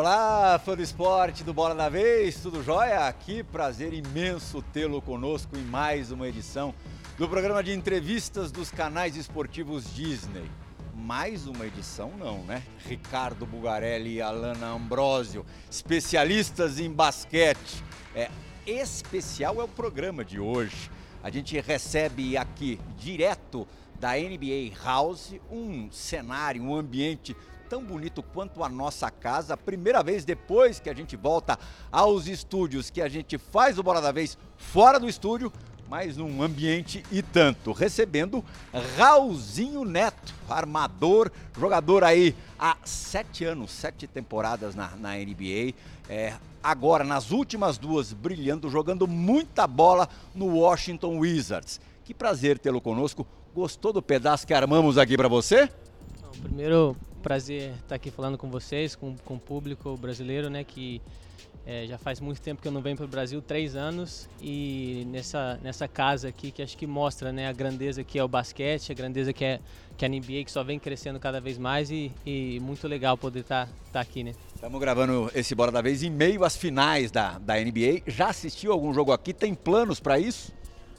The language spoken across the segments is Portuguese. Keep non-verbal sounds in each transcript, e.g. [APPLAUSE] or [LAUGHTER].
Olá, fã do esporte do Bola da Vez, tudo jóia? Aqui, prazer imenso tê-lo conosco em mais uma edição do programa de entrevistas dos canais esportivos Disney. Mais uma edição, não, né? Ricardo Bugarelli e Alana Ambrosio, especialistas em basquete. É, especial é o programa de hoje. A gente recebe aqui, direto da NBA House, um cenário, um ambiente tão bonito quanto a nossa casa. Primeira vez depois que a gente volta aos estúdios, que a gente faz o Bola da Vez fora do estúdio, mas num ambiente e tanto. Recebendo Raulzinho Neto, armador, jogador aí há sete anos, sete temporadas na, na NBA. É, agora, nas últimas duas, brilhando, jogando muita bola no Washington Wizards. Que prazer tê-lo conosco. Gostou do pedaço que armamos aqui para você? Primeiro, prazer estar aqui falando com vocês, com, com o público brasileiro, né, que é, já faz muito tempo que eu não venho para o Brasil, três anos, e nessa, nessa casa aqui que acho que mostra né, a grandeza que é o basquete, a grandeza que é, que é a NBA, que só vem crescendo cada vez mais e, e muito legal poder estar tá, tá aqui, né. Estamos gravando esse Bora da Vez em meio às finais da, da NBA. Já assistiu algum jogo aqui? Tem planos para isso?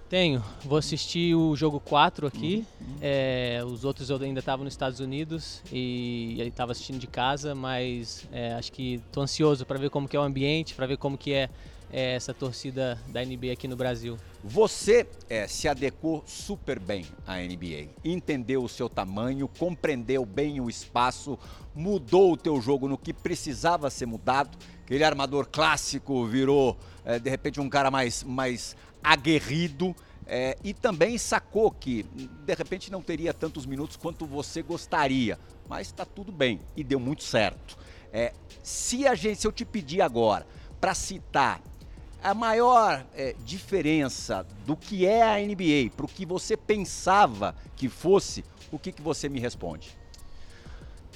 Tenho. Vou assistir o jogo 4 aqui. Uhum. É, os outros eu ainda estava nos Estados Unidos e estava assistindo de casa, mas é, acho que estou ansioso para ver como que é o ambiente, para ver como que é, é, essa torcida da NBA aqui no Brasil. Você é, se adequou super bem à NBA, entendeu o seu tamanho, compreendeu bem o espaço, mudou o teu jogo no que precisava ser mudado. Aquele armador clássico virou, é, de repente, um cara mais, mais aguerrido é, e também sacou que de repente não teria tantos minutos quanto você gostaria, mas está tudo bem e deu muito certo. É, se a gente, se eu te pedir agora para citar a maior é, diferença do que é a NBA para o que você pensava que fosse, o que, que você me responde?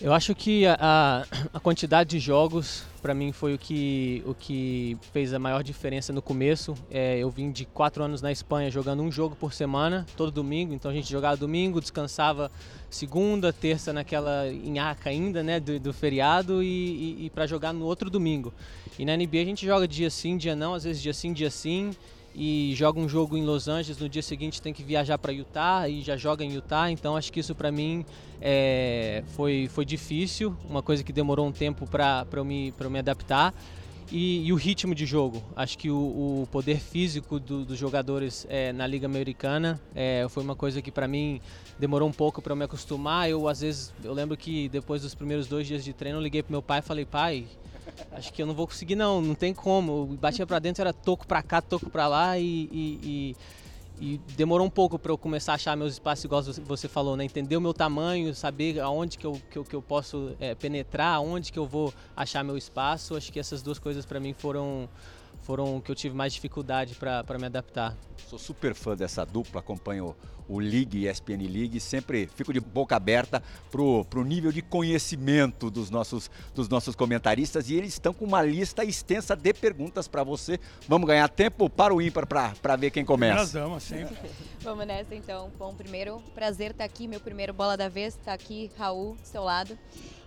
Eu acho que a, a quantidade de jogos para mim foi o que, o que fez a maior diferença no começo. É, eu vim de quatro anos na Espanha jogando um jogo por semana, todo domingo. Então a gente jogava domingo, descansava segunda, terça naquela enhaca ainda, né, do, do feriado e, e, e para jogar no outro domingo. E na NBA a gente joga dia sim, dia não, às vezes dia sim, dia sim e joga um jogo em Los Angeles, no dia seguinte tem que viajar para Utah e já joga em Utah, então acho que isso para mim é, foi, foi difícil, uma coisa que demorou um tempo para eu, me, eu me adaptar. E, e, o ritmo de jogo. Acho que o, o poder físico do, dos jogadores é, na Liga Americana é, foi uma coisa que para mim demorou um pouco para eu me acostumar. Eu às vezes eu lembro que depois dos primeiros dois dias de treino eu liguei pro meu pai e falei pai acho que eu não vou conseguir não, não tem como. Batia para dentro, era toco para cá, toco para lá e, e, e, e, demorou um pouco para eu começar a achar meus espaços, igual você falou, né? Entender o meu tamanho, saber aonde que eu, que eu, que eu posso é, penetrar, aonde que eu vou achar meu espaço. Acho que essas duas coisas para mim foram foram que eu tive mais dificuldade para me adaptar. Sou super fã dessa dupla, acompanho o League e ESPN League, sempre fico de boca aberta pro, pro nível de conhecimento dos nossos, dos nossos comentaristas e eles estão com uma lista extensa de perguntas para você. Vamos ganhar tempo para o ímpar para ver quem começa. Nós vamos, sempre. [LAUGHS] vamos nessa então. Bom, primeiro, prazer estar aqui, meu primeiro bola da vez, está aqui Raul, do seu lado.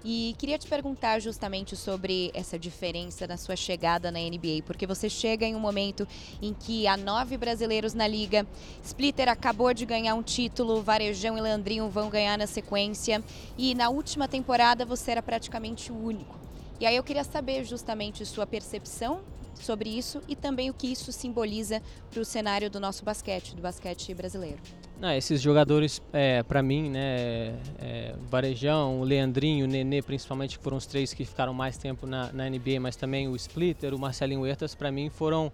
E queria te perguntar justamente sobre essa diferença na sua chegada na NBA, porque você chega em um momento em que há nove brasileiros na liga, Splitter acabou de ganhar um título, Varejão e Leandrinho vão ganhar na sequência, e na última temporada você era praticamente o único. E aí eu queria saber justamente sua percepção sobre isso e também o que isso simboliza para o cenário do nosso basquete, do basquete brasileiro. Não, esses jogadores, é, para mim, né, é, Varejão, o Leandrinho, o Nenê, principalmente, que foram os três que ficaram mais tempo na, na NBA, mas também o Splitter, o Marcelinho Huertas, para mim foram,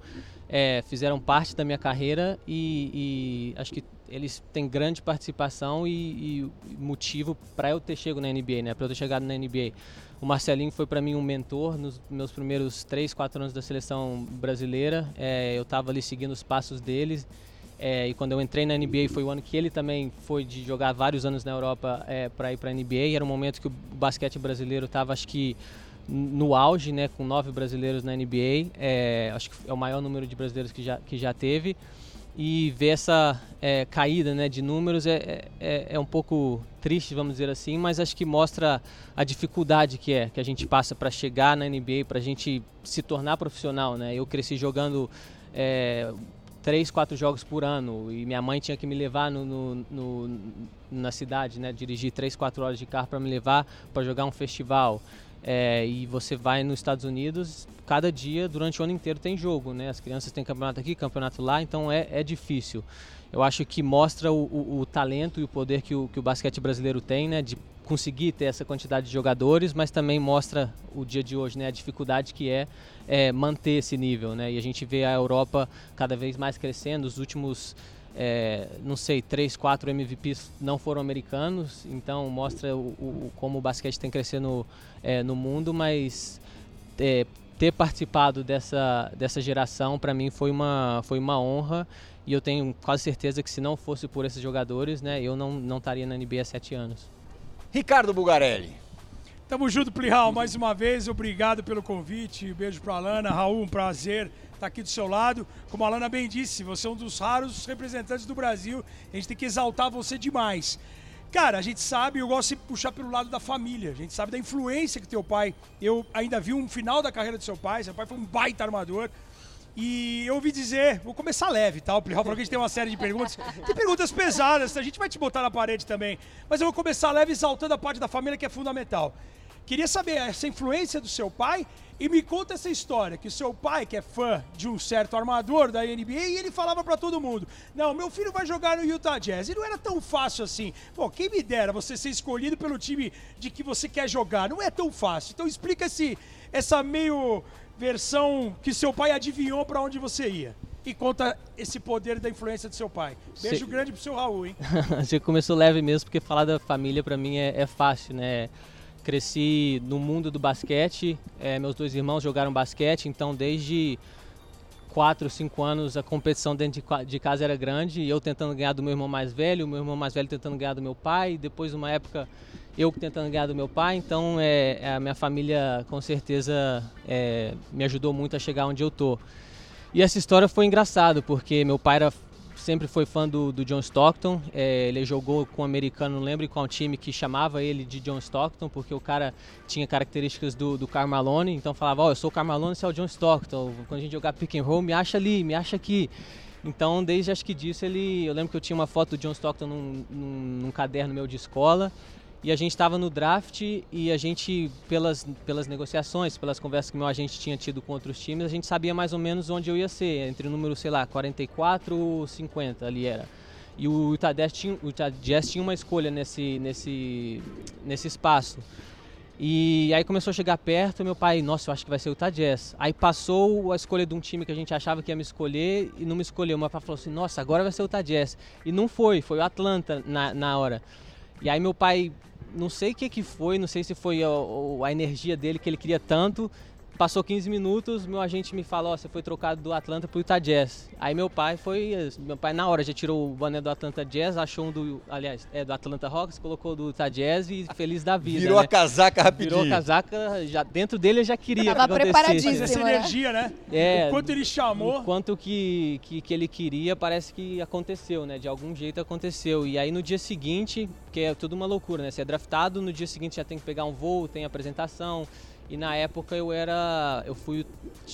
é, fizeram parte da minha carreira e, e, acho que eles têm grande participação e, e motivo para eu ter chegado na NBA, né, para eu ter chegado na NBA. O Marcelinho foi para mim um mentor nos meus primeiros três, quatro anos da seleção brasileira. É, eu estava ali seguindo os passos deles é, e quando eu entrei na NBA foi o ano que ele também foi de jogar vários anos na Europa é, para ir para a NBA. Era um momento que o basquete brasileiro estava, acho que, no auge, né, com nove brasileiros na NBA. É, acho que é o maior número de brasileiros que já, que já teve. E ver essa é, caída né, de números é, é, é, um pouco triste, vamos dizer assim, mas acho que mostra a dificuldade que é que a gente passa para chegar na NBA, para a gente se tornar profissional. Né? Eu cresci jogando é, três, quatro jogos por ano e minha mãe tinha que me levar no, no, no na cidade, né? dirigir três, quatro horas de carro para me levar para jogar um festival. É, e você vai nos Estados Unidos, cada dia, durante o ano inteiro, tem jogo, né? As crianças têm campeonato aqui, campeonato lá, então é, é difícil. Eu acho que mostra o, o, o talento e o poder que o, que o basquete brasileiro tem, né? De conseguir ter essa quantidade de jogadores, mas também mostra o dia de hoje, né? A dificuldade que é, é manter esse nível, né? E a gente vê a Europa cada vez mais crescendo. Os últimos é, não sei, três, quatro MVPs não foram americanos, então mostra o, o como o basquete tem crescendo é, no mundo, mas é, ter participado dessa, dessa geração para mim foi uma, foi uma honra. E eu tenho quase certeza que se não fosse por esses jogadores, né, eu não, não estaria na NBA há sete anos. Ricardo Bugarelli. Tamo junto, Plihal, mais uma vez, obrigado pelo convite, beijo para Alana, Raul, um prazer está aqui do seu lado. Como a Alana bem disse, você é um dos raros representantes do Brasil. A gente tem que exaltar você demais. Cara, a gente sabe, eu gosto de puxar pelo lado da família. A gente sabe da influência que teu pai. Eu ainda vi um final da carreira do seu pai. Seu pai foi um baita armador. E eu ouvi dizer, vou começar leve, tá? O Plihal falou que a gente tem uma série de perguntas. Tem perguntas pesadas, a gente vai te botar na parede também. Mas eu vou começar leve exaltando a parte da família que é fundamental. Queria saber essa influência do seu pai e me conta essa história, que seu pai, que é fã de um certo armador da NBA, e ele falava para todo mundo: Não, meu filho vai jogar no Utah Jazz. E não era tão fácil assim. Pô, quem me dera você ser escolhido pelo time de que você quer jogar. Não é tão fácil. Então explica esse, essa meio versão que seu pai adivinhou para onde você ia. E conta esse poder da influência do seu pai. Beijo Cê... grande pro seu Raul, hein? [LAUGHS] Você começou leve mesmo, porque falar da família para mim é, é fácil, né? Cresci no mundo do basquete, é, meus dois irmãos jogaram basquete, então desde 4, 5 anos a competição dentro de, casa era grande, eu tentando ganhar do meu irmão mais velho, meu irmão mais velho tentando ganhar do meu pai, depois uma época eu tentando ganhar do meu pai, então é, é a minha família com certeza é, me ajudou muito a chegar onde eu tô. E essa história foi engraçada, porque meu pai era sempre foi fã do, do John Stockton. É, ele jogou com o um americano, não lembro qual time, que chamava ele de John Stockton, porque o cara tinha características do, do Carmalone. Então falava: Ó, oh, eu sou o Carmalone, você é o John Stockton. Quando a gente jogar pick and roll, me acha ali, me acha aqui. Então, desde acho que disso, ele. Eu lembro que eu tinha uma foto do John Stockton num, num, num caderno meu de escola. E a gente estava no draft e a gente, pelas, pelas negociações, pelas conversas que meu agente tinha tido com outros times, a gente sabia mais ou menos onde eu ia ser, entre o número, sei lá, 44 ou 50 ali era. E o Utah Jazz tinha, o Utah Jazz tinha uma escolha nesse, nesse, nesse espaço. E aí começou a chegar perto, meu pai, nossa, eu acho que vai ser o Utah Jazz. Aí passou a escolha de um time que a gente achava que ia me escolher e não me escolheu. Meu pai falou assim, nossa, agora vai ser o Utah Jazz. E não foi, foi o Atlanta na, na hora. E aí meu pai não sei o que, que foi, não sei se foi a, a, energia dele que ele queria tanto. Passou 15 minutos, meu agente me falou, oh, você foi trocado do Atlanta pro Utah Jazz. Aí meu pai foi, meu pai na hora já tirou o boné do Atlanta Jazz, achou um do, aliás, é do Atlanta Hawks, colocou do Utah Jazz e feliz da vida, Virou né? a casaca rapidinho. Virou a casaca, já dentro dele eu já queria Tava que preparadíssimo. Essa né? energia, né? É, o quanto ele chamou. O quanto que, que, que ele queria, parece que aconteceu, né? De algum jeito aconteceu. E aí no dia seguinte, que é tudo uma loucura, né? Você é draftado, no dia seguinte já tem que pegar um voo, tem apresentação. E na época eu era. Eu fui.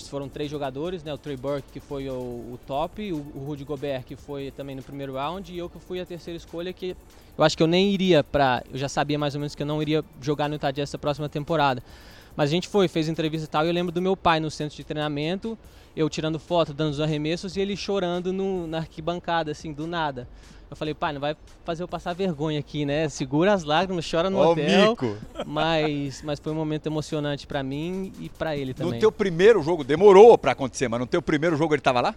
Foram três jogadores, né? O Trey Burke, que foi o, o top, o, o Rudy Gobert, que foi também no primeiro round, e eu que fui a terceira escolha, que eu acho que eu nem iria pra. Eu já sabia mais ou menos que eu não iria jogar no Utah essa próxima temporada. Mas a gente foi, fez entrevista e tal, e eu lembro do meu pai no centro de treinamento, eu tirando foto, dando os arremessos e ele chorando no, na arquibancada, assim, do nada. Eu falei, pai, não vai fazer eu passar vergonha aqui, né? Segura as lágrimas, chora no Ó, hotel. mico. Mas, mas foi um momento emocionante pra mim e pra ele também. No teu primeiro jogo, demorou pra acontecer, mas no teu primeiro jogo ele tava lá?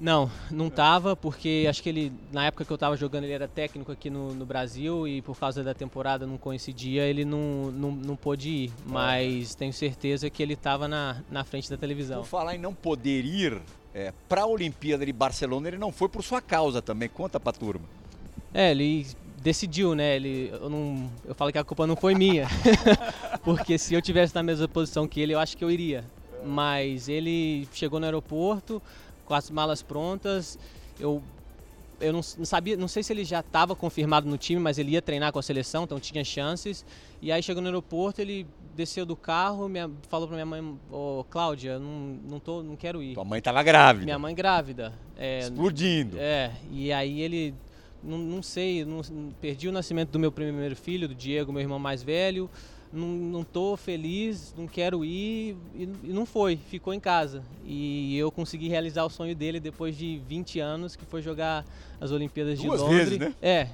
Não, não tava, porque acho que ele, na época que eu tava jogando, ele era técnico aqui no, no Brasil e por causa da temporada não coincidia, ele não, não, não pôde ir. Mas tenho certeza que ele tava na, na frente da televisão. Por falar em não poder ir é, para a Olimpíada de Barcelona, ele não foi por sua causa também. Conta pra turma. É, ele decidiu, né? Ele, eu, não, eu falo que a culpa não foi minha, [LAUGHS] porque se eu tivesse na mesma posição que ele, eu acho que eu iria. Mas ele chegou no aeroporto com as malas prontas. Eu eu não, não, sabia, não sei se ele já estava confirmado no time, mas ele ia treinar com a seleção, então tinha chances. E aí chegou no aeroporto, ele desceu do carro, minha, falou para minha mãe, ô oh, Cláudia, não, não, tô, não quero ir. Tua mãe estava grávida. Minha mãe grávida. É, Explodindo. É, e aí ele, não, não sei, não, perdi o nascimento do meu primeiro filho, do Diego, meu irmão mais velho não, não tô feliz, não quero ir e, e, não foi, ficou em casa. E eu consegui realizar o sonho dele depois de 20 anos, que foi jogar as Olimpíadas Duas de Londres. Vezes, né? É,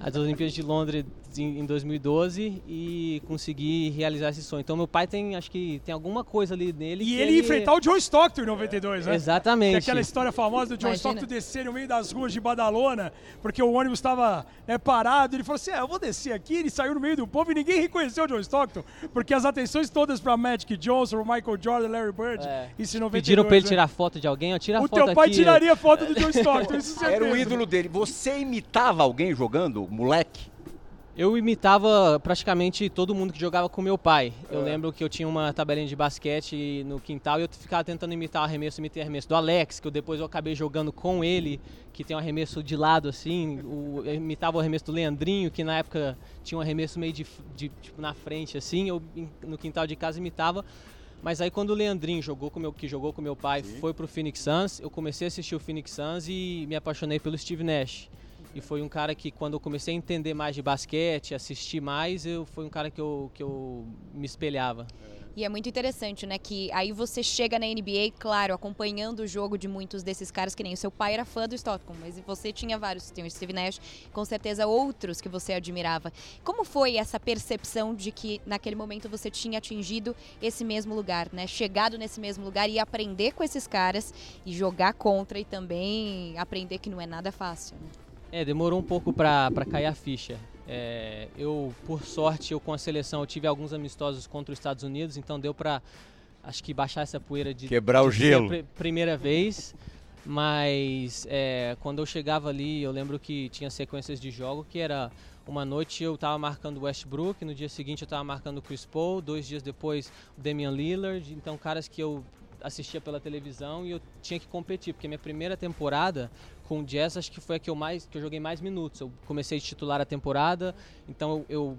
as Olimpíadas de Londres em 2012 e consegui realizar esse sonho. Então meu pai tem, acho que tem alguma coisa ali nele. E ele, ele enfrentar o John Stockton em 92, né? Exatamente. Que é aquela história famosa do John Imagina. Stockton descer no meio das ruas de Badalona, porque o ônibus estava né, parado. Ele falou assim: é, eu vou descer aqui. Ele saiu no meio do povo e ninguém reconheceu o John Stockton, porque as atenções todas para Magic Johnson, Michael Jordan, Larry Bird. É. Isso em 92, Pediram para ele né? tirar foto de alguém, ó, tira a o teu pai aqui. tiraria foto do John Stockton, isso [LAUGHS] Era o ídolo dele. Você imitava alguém jogando, moleque? Eu imitava praticamente todo mundo que jogava com meu pai. Eu é. lembro que eu tinha uma tabelinha de basquete no quintal e eu ficava tentando imitar o arremesso, imitar o arremesso do Alex, que eu depois eu acabei jogando com ele, que tem um arremesso de lado assim. O, eu imitava o arremesso do Leandrinho, que na época tinha um arremesso meio de, de tipo, na frente assim. Eu no quintal de casa imitava. Mas aí quando o Leandrinho jogou com meu, que jogou com meu pai, Sim. foi pro Phoenix Suns, eu comecei a assistir o Phoenix Suns e me apaixonei pelo Steve Nash. E foi um cara que, quando eu comecei a entender mais de basquete, assistir mais, eu, foi um cara que eu, que eu me espelhava. E é muito interessante, né? Que aí você chega na NBA, claro, acompanhando o jogo de muitos desses caras, que nem o seu pai era fã do Stockton, mas você tinha vários, tem o Steve Nash, com certeza outros que você admirava. Como foi essa percepção de que naquele momento você tinha atingido esse mesmo lugar, né? Chegado nesse mesmo lugar e aprender com esses caras e jogar contra e também aprender que não é nada fácil. Né? É, demorou um pouco para cair a ficha. É, eu, por sorte, eu com a seleção eu tive alguns amistosos contra os Estados Unidos, então deu para acho que baixar essa poeira de quebrar de o gelo. Pr primeira vez, mas é, quando eu chegava ali, eu lembro que tinha sequências de jogo que era uma noite eu estava marcando Westbrook, no dia seguinte eu estava marcando Chris Paul, dois dias depois o Damian Lillard, então caras que eu assistia pela televisão e eu tinha que competir, porque minha primeira temporada com o Jazz acho que foi a que eu mais que eu joguei mais minutos. Eu comecei a titular a temporada, então eu, eu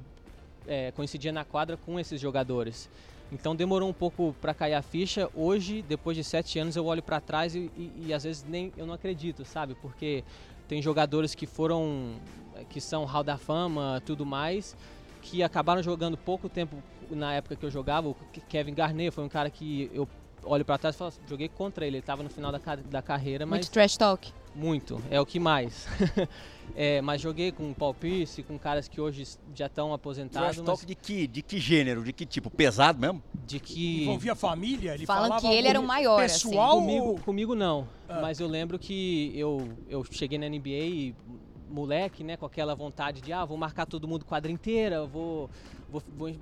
é, coincidia na quadra com esses jogadores. Então demorou um pouco para cair a ficha. Hoje, depois de sete anos, eu olho para trás e, e, e, às vezes nem eu não acredito, sabe? Porque tem jogadores que foram, que são Hall da Fama, tudo mais, que acabaram jogando pouco tempo na época que eu jogava. O Kevin Garnett foi um cara que eu olho para trás e falo, joguei contra ele, ele estava no final da, da carreira, mas... Muito trash talk. Muito, é o que mais. [LAUGHS] é, mas joguei com Paul Pierce, com caras que hoje já estão aposentados. Trash talk de que, de que gênero, de que tipo? Pesado mesmo? De que... Envolvia a família? Ele Falam que ele era o maior, assim. pessoal assim. Comigo, comigo não, ah. mas eu lembro que eu, eu cheguei na NBA e moleque, né, com aquela vontade de, ah, vou marcar todo mundo quadra inteira, vou, vou,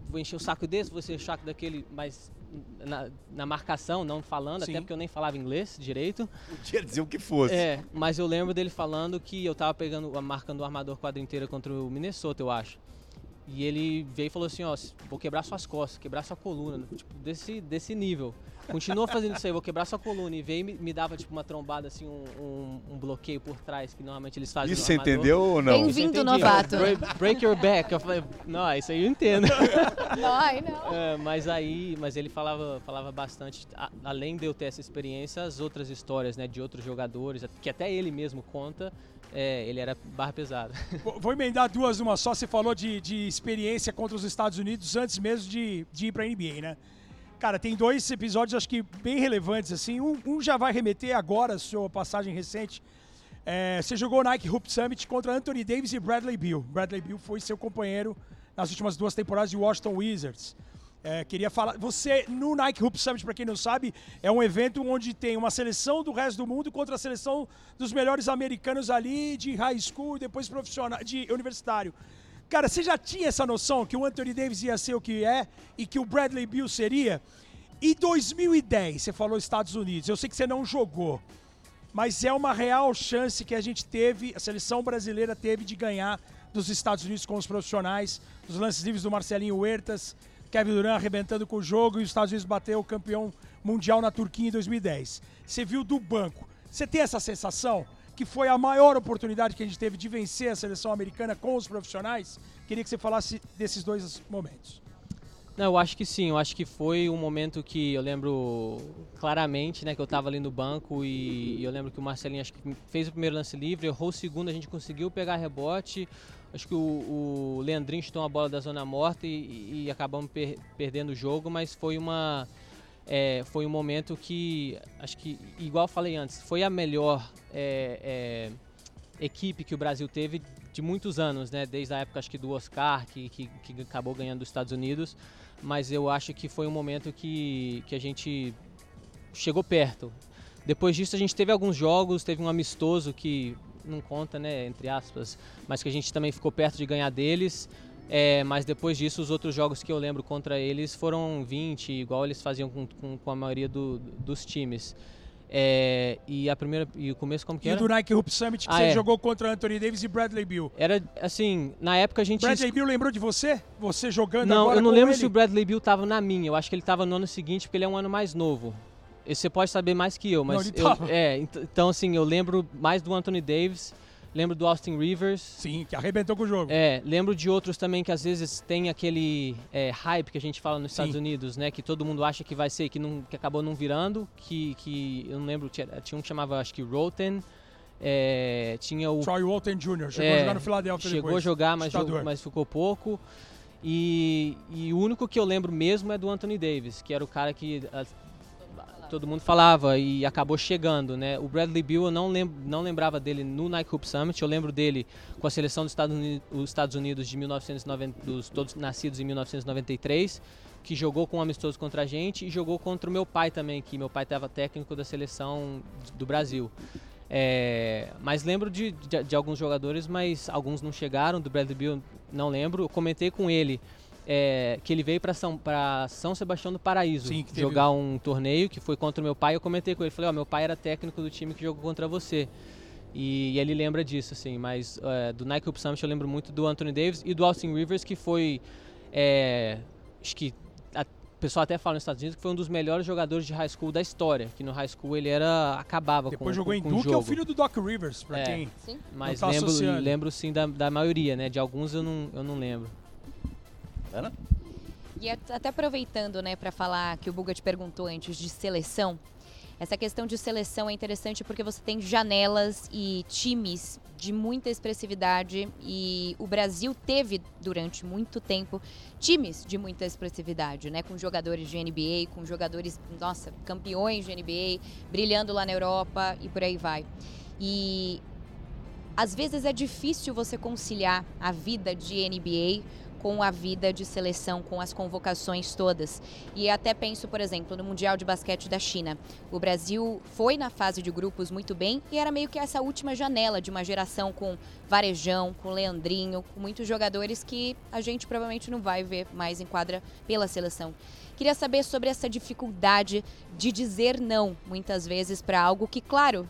vou, encher o saco desse, vou encher o saco daquele, mas na, na, marcação, não falando, Sim. até porque eu nem falava inglês direito. Podia dizer o que fosse. É, mas eu lembro dele falando que eu tava pegando, marcando o armador quadra inteira contra o Minnesota, eu acho. E ele veio e falou assim, ó, vou quebrar suas costas, quebrar sua coluna, tipo, desse, desse nível. Continua fazendo isso aí, vou quebrar sua coluna. E veio e me, me dava tipo uma trombada, assim, um, um, um, bloqueio por trás, que normalmente eles fazem. Isso você entendeu ou não? Bem-vindo, novato. Break, break, your back. Eu falei, não, isso aí eu entendo. não, aí não. [LAUGHS] É, mas aí, mas ele falava, falava bastante, a, além de eu ter essa experiência, as outras histórias, né, de outros jogadores, que até ele mesmo conta, é, ele era barra pesada. [LAUGHS] Vou emendar duas uma só. Você falou de, de experiência contra os Estados Unidos antes mesmo de, de ir para a NBA, né? Cara, tem dois episódios, acho que bem relevantes, assim. Um, um já vai remeter agora, sua passagem recente. É, você jogou o Nike Hoop Summit contra Anthony Davis e Bradley Beal. Bradley Beal foi seu companheiro nas últimas duas temporadas de Washington Wizards. É, queria falar. Você, no Nike Hoop Summit, para quem não sabe, é um evento onde tem uma seleção do resto do mundo contra a seleção dos melhores americanos ali de high school depois profissional, de universitário. Cara, você já tinha essa noção que o Anthony Davis ia ser o que é e que o Bradley Beal seria? E 2010, você falou Estados Unidos, eu sei que você não jogou, mas é uma real chance que a gente teve, a seleção brasileira teve de ganhar dos Estados Unidos com os profissionais, os lances livres do Marcelinho Huertas, Kevin Durant arrebentando com o jogo e os Estados Unidos bateu o campeão mundial na Turquia em 2010. Você viu do banco. Você tem essa sensação que foi a maior oportunidade que a gente teve de vencer a seleção americana com os profissionais? Queria que você falasse desses dois momentos. Não, eu acho que sim, eu acho que foi um momento que eu lembro claramente, né, que eu estava ali no banco e, e, eu lembro que o Marcelinho acho que fez o primeiro lance livre, errou o segundo, a gente conseguiu pegar rebote, acho que o, o Leandrinho chutou uma bola da zona morta e, e acabamos per, perdendo o jogo, mas foi uma é, foi um momento que acho que igual falei antes, foi a melhor é, é, equipe que o Brasil teve de muitos anos, né, desde a época acho que do Oscar que, que, que acabou ganhando dos Estados Unidos mas eu acho que foi um momento que, que a gente chegou perto. Depois disso a gente teve alguns jogos, teve um amistoso que não conta, né, entre aspas, mas que a gente também ficou perto de ganhar deles. É, mas depois disso, os outros jogos que eu lembro contra eles foram 20, igual eles faziam com, com, com a maioria do, dos times. É, e a primeira e o começo como que e era? E do Nike Hoop Summit que ah, você é. jogou contra Anthony Davis e Bradley Bill. Era assim, na época a gente Bradley Bill lembrou de você? Você jogando Não, agora eu não lembro ele? se o Bradley Bill tava na minha. Eu acho que ele tava no ano seguinte, porque ele é um ano mais novo. E Você pode saber mais que eu, mas Não, eu, é, ent- então assim, eu lembro mais do Anthony Davis, lembro do Austin Rivers. Sim, que arrebentou com o jogo. É, lembro de outros também que às vezes tem aquele é, hype que a gente fala nos Sim. Estados Unidos, né? Que todo mundo acha que vai ser, que, não, que acabou não virando, que, que eu não lembro, tinha, tinha um que chamava, acho que Roten, é, tinha o Troy Walton Jr. chegou É, a jogar no Philadelphia chegou depois. a jogar, mas, jogou- mas ficou pouco. E, e o único que eu lembro mesmo é do Anthony Davis, que era o cara que todo mundo falava e acabou chegando, né? O Bradley Beal eu não, lem não lembrava dele no Nike Hoop Summit, eu lembro dele com a seleção dos Estados Unidos, os Estados Unidos de 1990, dos todos nascidos em 1993, que jogou com um amistoso contra a gente e jogou contra o meu pai também, que meu pai estava técnico da seleção do Brasil. É, mas lembro de, de, de alguns jogadores, mas alguns não chegaram. Do Bradley Beal não lembro. Eu comentei com ele é, que ele veio para São, pra São Sebastião do Paraíso Sim, teve- jogar um torneio que foi contra o meu pai. Eu comentei com ele, falei: Ó, meu pai era técnico do time que jogou contra você. E, ele lembra disso, assim. Mas é, do Nike Up Summit eu lembro muito do Anthony Davis e do Austin Rivers, que foi. é, acho que o pessoal até fala nos Estados Unidos que foi um dos melhores jogadores de high school da história. Que no high school ele era acabava com Depois jogou com, em com o Duke, é o jogo. filho do Doc Rivers, pra É. quem... Sim. Mas Não tá lembro, associando. lembro sim da, da maioria, né? De alguns eu não, eu não lembro. Ana? E at- até aproveitando, né, para falar que o Buga te perguntou antes de seleção, essa questão de seleção é interessante porque você tem janelas e times de muita expressividade e o Brasil teve durante muito tempo times de muita expressividade, né, com jogadores de NBA, com jogadores, nossa, campeões de NBA, brilhando lá na Europa e por aí vai. E às vezes é difícil você conciliar a vida de NBA com a vida de seleção, com as convocações todas. E até penso, por exemplo, no Mundial de Basquete da China. O Brasil foi na fase de grupos muito bem e era meio que essa última janela de uma geração com Varejão, com Leandrinho, com muitos jogadores que a gente provavelmente não vai ver mais em quadra pela seleção. Queria saber sobre essa dificuldade de dizer não, muitas vezes, para algo que, claro,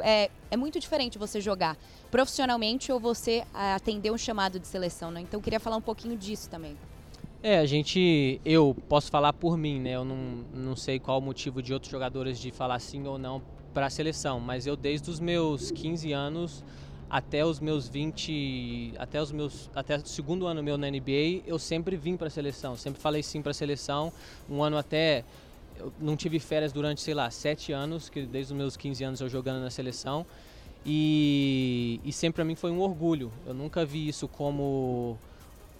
é, é muito diferente você jogar profissionalmente ou você atender um chamado de seleção, né? Então queria falar um pouquinho disso também. É, a gente. Eu posso falar por mim, né? Eu não, não sei qual o motivo de outros jogadores de falar sim ou não para a seleção, mas eu desde os meus 15 anos até os meus 20, até os meus até o segundo ano meu na NBA, eu sempre vim para a seleção, sempre falei sim para a seleção. Um ano até eu não tive férias durante, sei lá, sete anos, que desde os meus 15 anos eu jogando na seleção. E, e sempre para mim foi um orgulho. Eu nunca vi isso como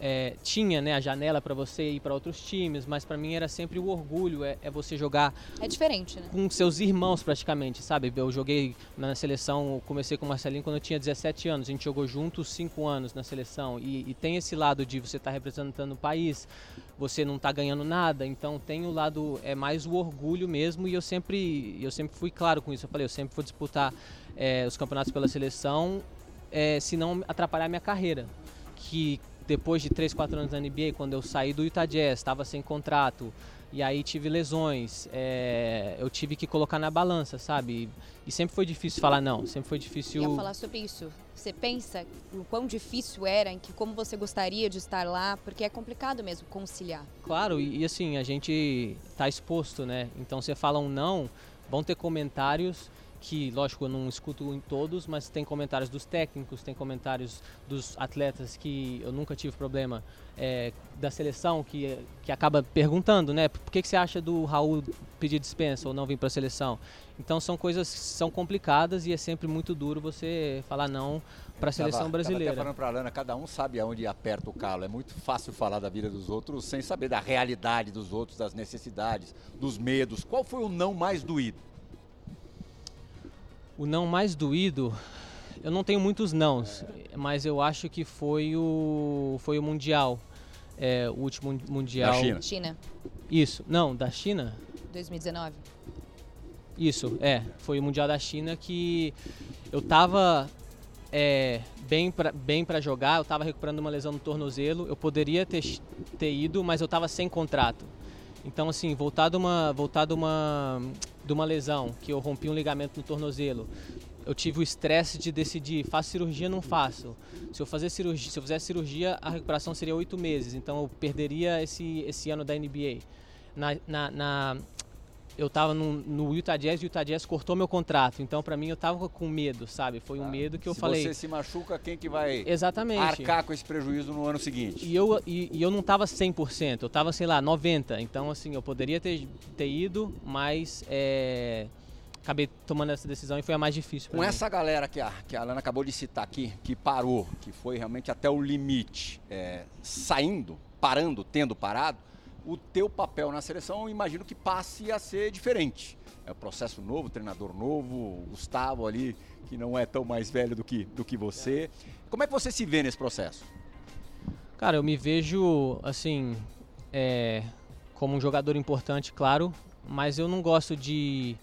é, tinha né, a janela para você ir para outros times, mas para mim era sempre o orgulho, é, é você jogar É diferente, né? com seus irmãos praticamente, sabe? Eu joguei na seleção, comecei com o Marcelinho quando eu tinha 17 anos, a gente jogou juntos 5 anos na seleção e, e tem esse lado de você estar representando o país, você não está ganhando nada, então tem o lado, é mais o orgulho mesmo e eu sempre, eu sempre fui claro com isso, eu falei, eu sempre vou disputar é, os campeonatos pela seleção, é, se não atrapalhar minha carreira, que depois de 3, 4 anos na NBA, quando eu saí do Utah Jazz, estava sem contrato, e aí tive lesões, é, eu tive que colocar na balança, sabe? E sempre foi difícil falar não, sempre foi difícil. Ia falar sobre isso. Você pensa o quão difícil era, em que como você gostaria de estar lá, porque é complicado mesmo conciliar. Claro, e, e assim, a gente tá exposto, né? Então você fala um não, vão ter comentários que, lógico, eu não escuto em todos, mas tem comentários dos técnicos, tem comentários dos atletas que eu nunca tive problema é, da seleção, que, que acaba perguntando, né? Por que, que você acha do Raul pedir dispensa ou não vir para a seleção? Então são coisas que são complicadas e é sempre muito duro você falar não para a seleção tava, brasileira. Tava até falando para a Lana, cada um sabe aonde aperta o calo. É muito fácil falar da vida dos outros sem saber da realidade dos outros, das necessidades, dos medos. Qual foi o não mais doído? O não mais doído, eu não tenho muitos nãos, mas eu acho que foi o, foi o Mundial. É, o último Mundial. Da China. China, Isso, não, da China? 2019. Isso, é. Foi o Mundial da China que eu tava é, bem pra, bem pra jogar, eu tava recuperando uma lesão no tornozelo, eu poderia ter, ter ido, mas eu tava sem contrato. Então, assim, voltar de uma, voltar de uma, de uma lesão, que eu rompi um ligamento no tornozelo, eu tive o estresse de decidir, faço cirurgia ou não faço. Se eu, fazer cirurgia, se eu fizer cirurgia, a recuperação seria oito meses, então eu perderia esse, esse ano da NBA. Na, na, na eu estava no, no Utah Jazz e o Utah Jazz cortou meu contrato, então para mim eu tava com medo, sabe? Foi um Ah, medo que eu se falei. você se machuca, quem que vai Exatamente. arcar com esse prejuízo no ano seguinte? E eu, e, e eu não tava 100%, eu tava, sei lá, 90%. Então, assim, eu poderia ter, ter ido, mas é, acabei tomando essa decisão e foi a mais difícil Com mim. essa galera que a, que a Alana acabou de citar aqui, que parou, que foi realmente até o limite, é, saindo, parando, tendo parado, o teu papel na seleção imagino que passe a ser diferente. É um processo novo, treinador novo, Gustavo ali, que não é tão mais velho do que, do que você. Como é que você se vê nesse processo? Cara, eu me vejo, assim, é, como um jogador importante, claro, mas eu não gosto de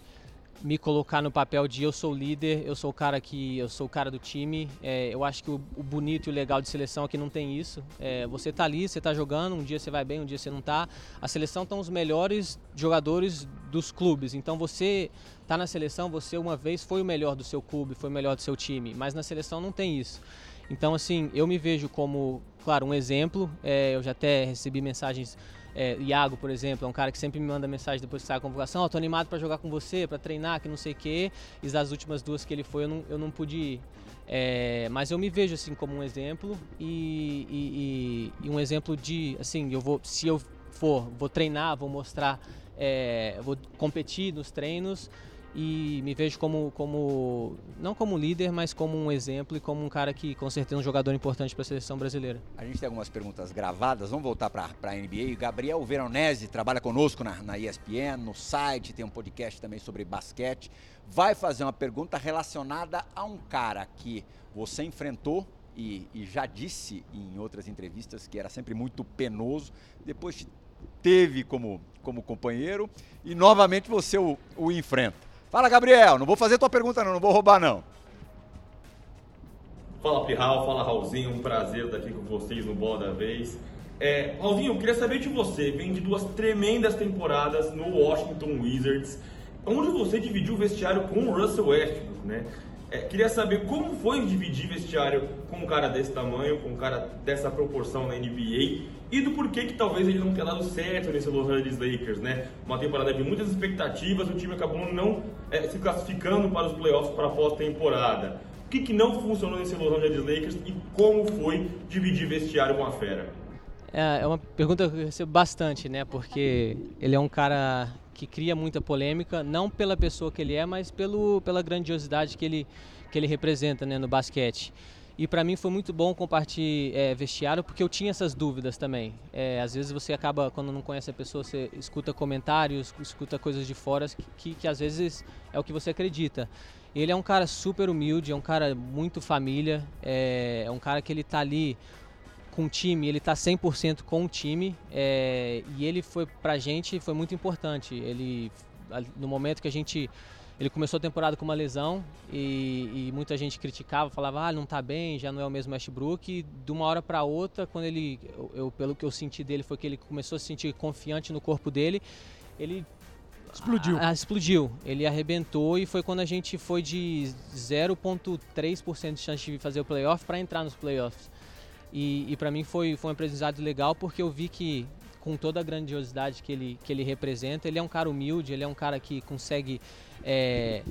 me colocar no papel de eu sou líder, eu sou o cara que eu sou o cara do time. É, eu acho que o, o bonito e o legal de seleção é que não tem isso. É, você tá ali, você tá jogando, um dia você vai bem, um dia você não tá. A seleção estão os melhores jogadores dos clubes. Então você tá na seleção, você uma vez foi o melhor do seu clube, foi o melhor do seu time, mas na seleção não tem isso. Então, assim, eu me vejo como, claro, um exemplo. É, eu já até recebi mensagens. É, Iago, por exemplo, é um cara que sempre me manda mensagem depois que sai a convocação: Ó, tô animado para jogar com você, para treinar, que não sei o quê. E das últimas duas que ele foi, eu não, eu não pude ir. É, mas eu me vejo assim como um exemplo e, e- e- e um exemplo de, assim, eu vou, se eu for, vou treinar, vou mostrar, é, vou competir nos treinos e me vejo como, como não como líder, mas como um exemplo e como um cara que com certeza é um jogador importante para a seleção brasileira. A gente tem algumas perguntas gravadas, vamos voltar para a NBA. Gabriel Veronese trabalha conosco na, na ESPN, no site, tem um podcast também sobre basquete. Vai fazer uma pergunta relacionada a um cara que você enfrentou e, e já disse em outras entrevistas que era sempre muito penoso, depois te teve como, como companheiro e novamente você o, o enfrenta. Fala, Gabriel, não vou fazer tua pergunta não, não vou roubar não. Fala Pirral, fala Raulzinho, um prazer estar aqui com vocês no Bola da Vez. É, Raulzinho, eu queria saber de você, vem de duas tremendas temporadas no Washington Wizards, onde você dividiu o vestiário com o Russell Westbrook, né? É, queria saber como foi dividir vestiário com um cara desse tamanho, com um cara dessa proporção na NBA e do porquê que talvez ele não tenha dado certo nesse Los Angeles Lakers, né? Uma temporada de muitas expectativas, o time acabou não é, se classificando para os playoffs para a pós-temporada. O que, que não funcionou nesse Los Angeles Lakers e como foi dividir vestiário com a fera? É, é uma pergunta que eu recebo bastante, né? Porque ele é um cara que cria muita polêmica, não pela pessoa que ele é, mas pelo, pela grandiosidade que ele, que ele representa né, no basquete. E para mim foi muito bom compartilhar é, vestiário, porque eu tinha essas dúvidas também. É, às vezes você acaba, quando não conhece a pessoa, você escuta comentários, escuta coisas de fora que, que, que às vezes é o que você acredita. Ele é um cara super humilde, é um cara muito família, é, é um cara que ele tá ali com o time, ele tá 100% com o time é, e ele foi pra gente foi muito importante. Ele no momento que a gente ele começou a temporada com uma lesão e, e muita gente criticava, falava ah não tá bem, já não é o mesmo Westbrook. E de uma hora para outra, quando ele eu, eu- pelo que eu senti dele foi que ele começou a se sentir confiante no corpo dele, ele Explodiu. ah, explodiu. Ele arrebentou e foi quando a gente foi de 0,3% de chance de fazer o playoff para entrar nos playoffs. E, e para mim foi, foi um aprendizado legal porque eu vi que com toda a grandiosidade que ele, que ele representa, ele é um cara humilde, ele é um cara que consegue é,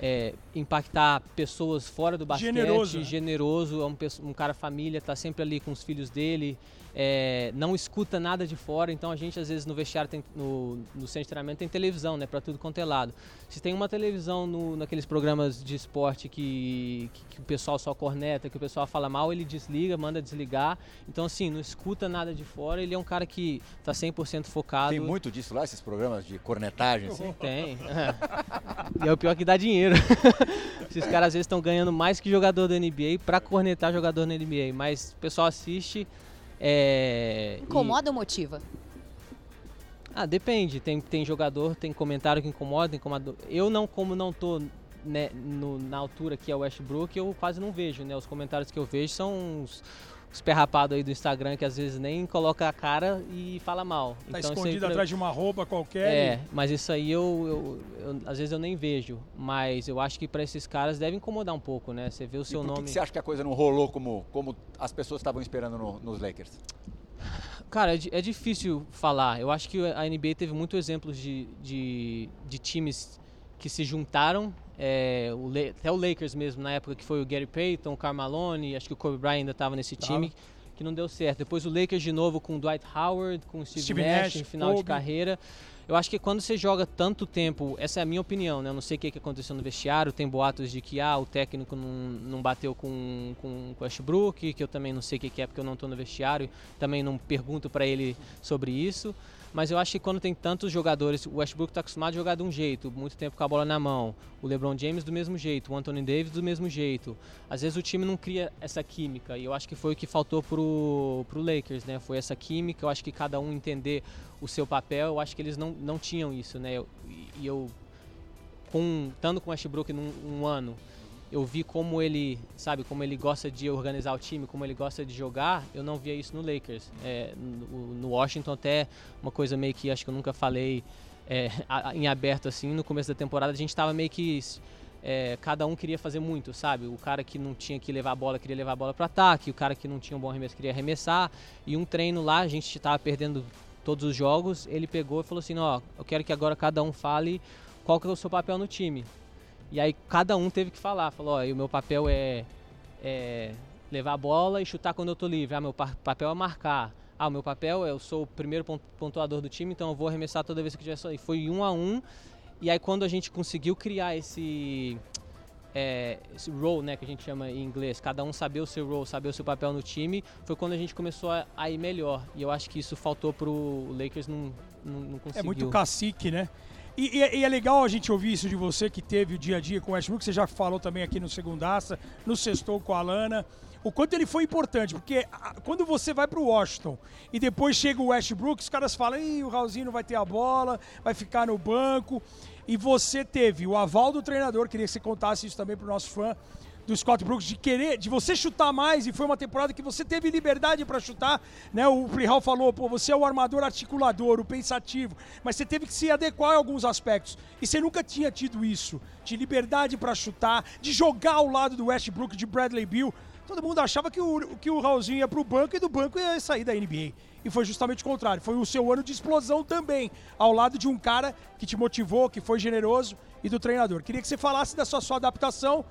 é, impactar pessoas fora do basquete, Generoso, né? generoso, é um, um cara família, tá sempre ali com os filhos dele, é, não escuta nada de fora, então a gente às vezes no vestiário, tem, no, no centro de treinamento tem televisão, né, para tudo quanto é lado. Se tem uma televisão no, naqueles programas de esporte que, que, que o pessoal só corneta, que o pessoal fala mal, ele desliga, manda desligar, então assim, não escuta nada de fora, ele é um cara que tá 100% focado. Tem muito disso lá, esses programas de cornetagem, assim? [LAUGHS] Tem. [LAUGHS] e é o pior que dá dinheiro. [LAUGHS] Esses caras às vezes estão ganhando mais que jogador da NBA pra cornetar jogador da NBA. Mas o pessoal assiste. É, e- Incomoda ou motiva? Ah, depende. Tem, tem jogador, tem comentário que incomoda, incomoda. Eu não, como não tô né, no- na altura que é o Westbrook, eu quase não vejo, né? Os comentários que eu vejo são uns, uns perrapados aí do Instagram que às vezes nem coloca a cara e fala mal. Tá aí escondido pra- atrás de uma roupa qualquer. é, mas isso aí eu, eu- eu- às vezes eu nem vejo. Mas eu acho que para esses caras deve incomodar um pouco, né? Você vê o E seu por que nome. que você acha que a coisa não rolou como, como as pessoas estavam esperando no- nos Lakers? Cara, é, é difícil falar. Eu acho que a NBA teve muitos exemplos de, de, de times que se juntaram. É, o até o Lakers mesmo, na época que foi o Gary Payton, o Carmalone, acho que o Kobe Bryant ainda estava nesse Tava. time, que não deu certo. Depois o Lakers de novo com o Dwight Howard, com o Steve, Steve Nash, Nash, em final de Kobe. carreira. Eu acho que quando você joga tanto tempo, essa é a minha opinião, né? Eu não sei o que, que aconteceu no vestiário, tem boatos de que ah, o técnico não, não bateu com, com com o Westbrook, que eu também não sei o que, que é porque eu não estou no vestiário, também não pergunto para ele sobre isso. Mas eu acho que quando tem tantos jogadores, o Westbrook está acostumado a jogar de um jeito, muito tempo com a bola na mão. O LeBron James do mesmo jeito, o Anthony Davis do mesmo jeito. Às vezes o time não cria essa química e eu acho que foi o que faltou pro, pro Lakers, né? Foi essa química, eu acho que cada um entender o seu papel, eu acho que eles não, não tinham isso, né? E eu, com, estando com o Westbrook num um ano, eu vi como ele, sabe, como ele gosta de organizar o time, como ele gosta de jogar, eu não via isso no Lakers. É, no, no Washington até uma coisa meio que acho que eu nunca falei é, [LAUGHS] a- em aberto assim, no começo da temporada a gente estava meio que é, cada um queria fazer muito, sabe? O cara que não tinha que levar a bola queria levar a bola para ataque, o cara que não tinha um bom arremesso queria arremessar. E um treino lá, a gente estava perdendo todos os jogos, ele pegou e falou assim, ó, eu quero que agora cada um fale qual que é o seu papel no time. E aí cada um teve que falar, falou, ó, e o meu papel é, é levar a bola e chutar quando eu tô livre. Ah, meu pa- papel é marcar. Ah, o meu papel é eu sou o primeiro pon- pontuador do time, então eu vou arremessar toda vez que tiver só. E foi um a um. E aí quando a gente conseguiu criar esse é, esse role, né, que a gente chama em inglês, cada um saber o seu role, saber o seu papel no time, foi quando a gente começou a, a ir melhor. E eu acho que isso faltou pro Lakers não, não, não É conseguiu. muito cacique, né? E, e é- e é legal a gente ouvir isso de você que teve o dia a dia com o Westbrook, você já falou também aqui no Segundaça, no Sextou com a Alana, o quanto ele foi importante, porque quando você vai pro Washington e depois chega o Westbrook, os caras falam, Ih, o Raulzinho não vai ter a bola, vai ficar no banco, e você teve o aval do treinador, queria que você contasse isso também pro nosso fã, do Scott Brooks de querer, de você chutar mais e foi uma temporada que você teve liberdade para chutar, né? O Prihal falou, pô, você é o armador articulador, o pensativo, mas você teve que se adequar em alguns aspectos e você nunca tinha tido isso, de liberdade para chutar, de jogar ao lado do Westbrook, de Bradley Beal. Todo mundo achava que o, que o Raulzinho ia pro banco e do banco ia sair da NBA. E foi justamente o contrário. Foi o seu ano de explosão também, ao lado de um cara que te motivou, que foi generoso e do treinador. Queria que você falasse da sua, sua adaptação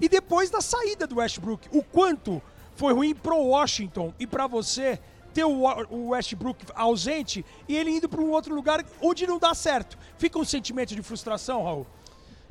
e depois da saída do Westbrook. O quanto foi ruim pro Washington e para você ter o Westbrook ausente e ele indo para um outro lugar onde não dá certo. Fica um sentimento de frustração, Raul?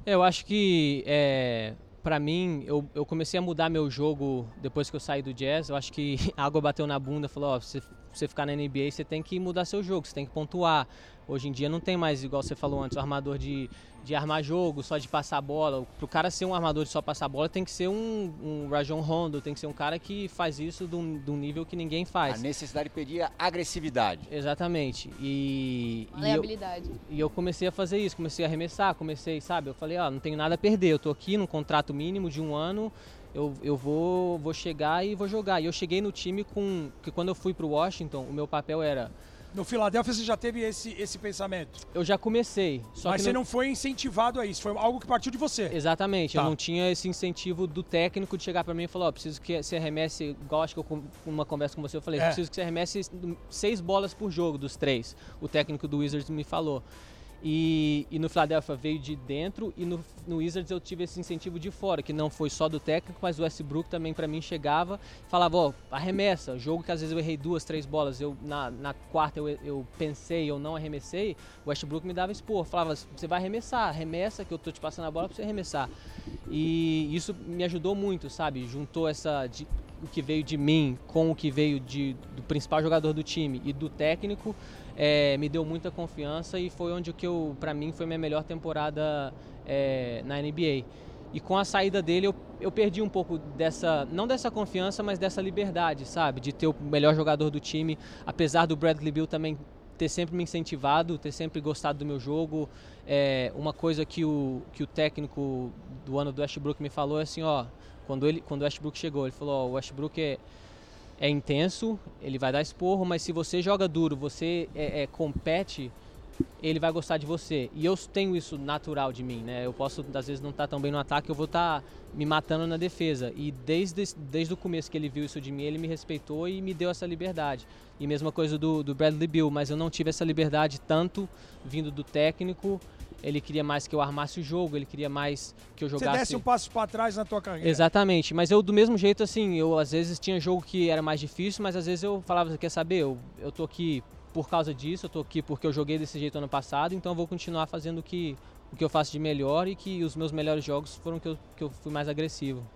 Eu acho que, é, para mim, eu, eu comecei a mudar meu jogo depois que eu saí do Jazz. Eu acho que [LAUGHS] a água bateu na bunda, falou, ó, se você ficar na NBA, você tem que mudar seu jogo, você tem que pontuar. Hoje em dia não tem mais, igual você falou antes, o armador de, de armar jogo, só de passar a bola. Pro cara ser um armador de só passar a bola, tem que ser um, um Rajon Rondo, tem que ser um cara que faz isso de um, de um nível que ninguém A faz. necessidade pedia agressividade. Exatamente. E, e e eu comecei a fazer isso, comecei a arremessar, comecei, sabe? Eu falei, ó, não tenho nada a perder, eu tô aqui num contrato mínimo de um ano, eu, eu vou, vou chegar e vou jogar. E eu cheguei no time com. que quando eu fui pro Washington, o meu papel era. No Philadelphia você já teve esse, esse pensamento. Eu já comecei. Mas você no- não foi incentivado a isso, foi algo que partiu de você. Exatamente, Tá. eu não tinha esse incentivo do técnico de chegar pra mim e falar, ó, preciso que você arremesse, igual acho que eu com uma conversa com você, eu falei, É. preciso que você arremesse seis bolas por jogo dos três. O técnico do Wizards me falou. E, e, no Philadelphia veio de dentro e no, no, Wizards eu tive esse incentivo de fora, que não foi só do técnico, mas o Westbrook também para mim chegava, falava, ó, oh, arremessa, jogo que às vezes eu errei duas, três bolas, eu na, na quarta eu, eu pensei, eu não arremessei, o Westbrook me dava expor, falava, você vai arremessar, arremessa que eu tô te passando a bola para você arremessar. E isso me ajudou muito, sabe? Juntou essa de, o que veio de mim com o que veio de, do principal jogador do time e do técnico é, me deu muita confiança e foi onde que eu, para mim, foi minha melhor temporada é, na NBA. E com a saída dele, eu, eu perdi um pouco dessa, não dessa confiança, mas dessa liberdade, sabe? De ter o melhor jogador do time, apesar do Bradley Bill também ter sempre me incentivado, ter sempre gostado do meu jogo. É, uma coisa que o, que o técnico do ano do Westbrook me falou é assim, ó, quando, ele, quando o Westbrook chegou, ele falou, ó, o Westbrook é, é intenso, ele vai dar esporro, mas se você joga duro, você é, é, compete, ele vai gostar de você. E eu tenho isso natural de mim, né? Eu posso, às vezes, não estar tá tão bem no ataque, eu vou estar tá me matando na defesa. E desde, desde o começo que ele viu isso de mim, ele me respeitou e me deu essa liberdade. E mesma coisa do, do Bradley Bill, mas eu não tive essa liberdade tanto vindo do técnico ele queria mais que eu armasse o jogo, ele queria mais que eu jogasse. Você desse um passo para trás na tua carreira. Exatamente, mas eu do mesmo jeito assim, eu às vezes tinha jogo que era mais difícil, mas às vezes eu falava, quer saber, eu, eu tô aqui por causa disso, eu tô aqui porque eu joguei desse jeito ano passado, então eu vou continuar fazendo o que, o que eu faço de melhor e que os meus melhores jogos foram que eu, que eu fui mais agressivo.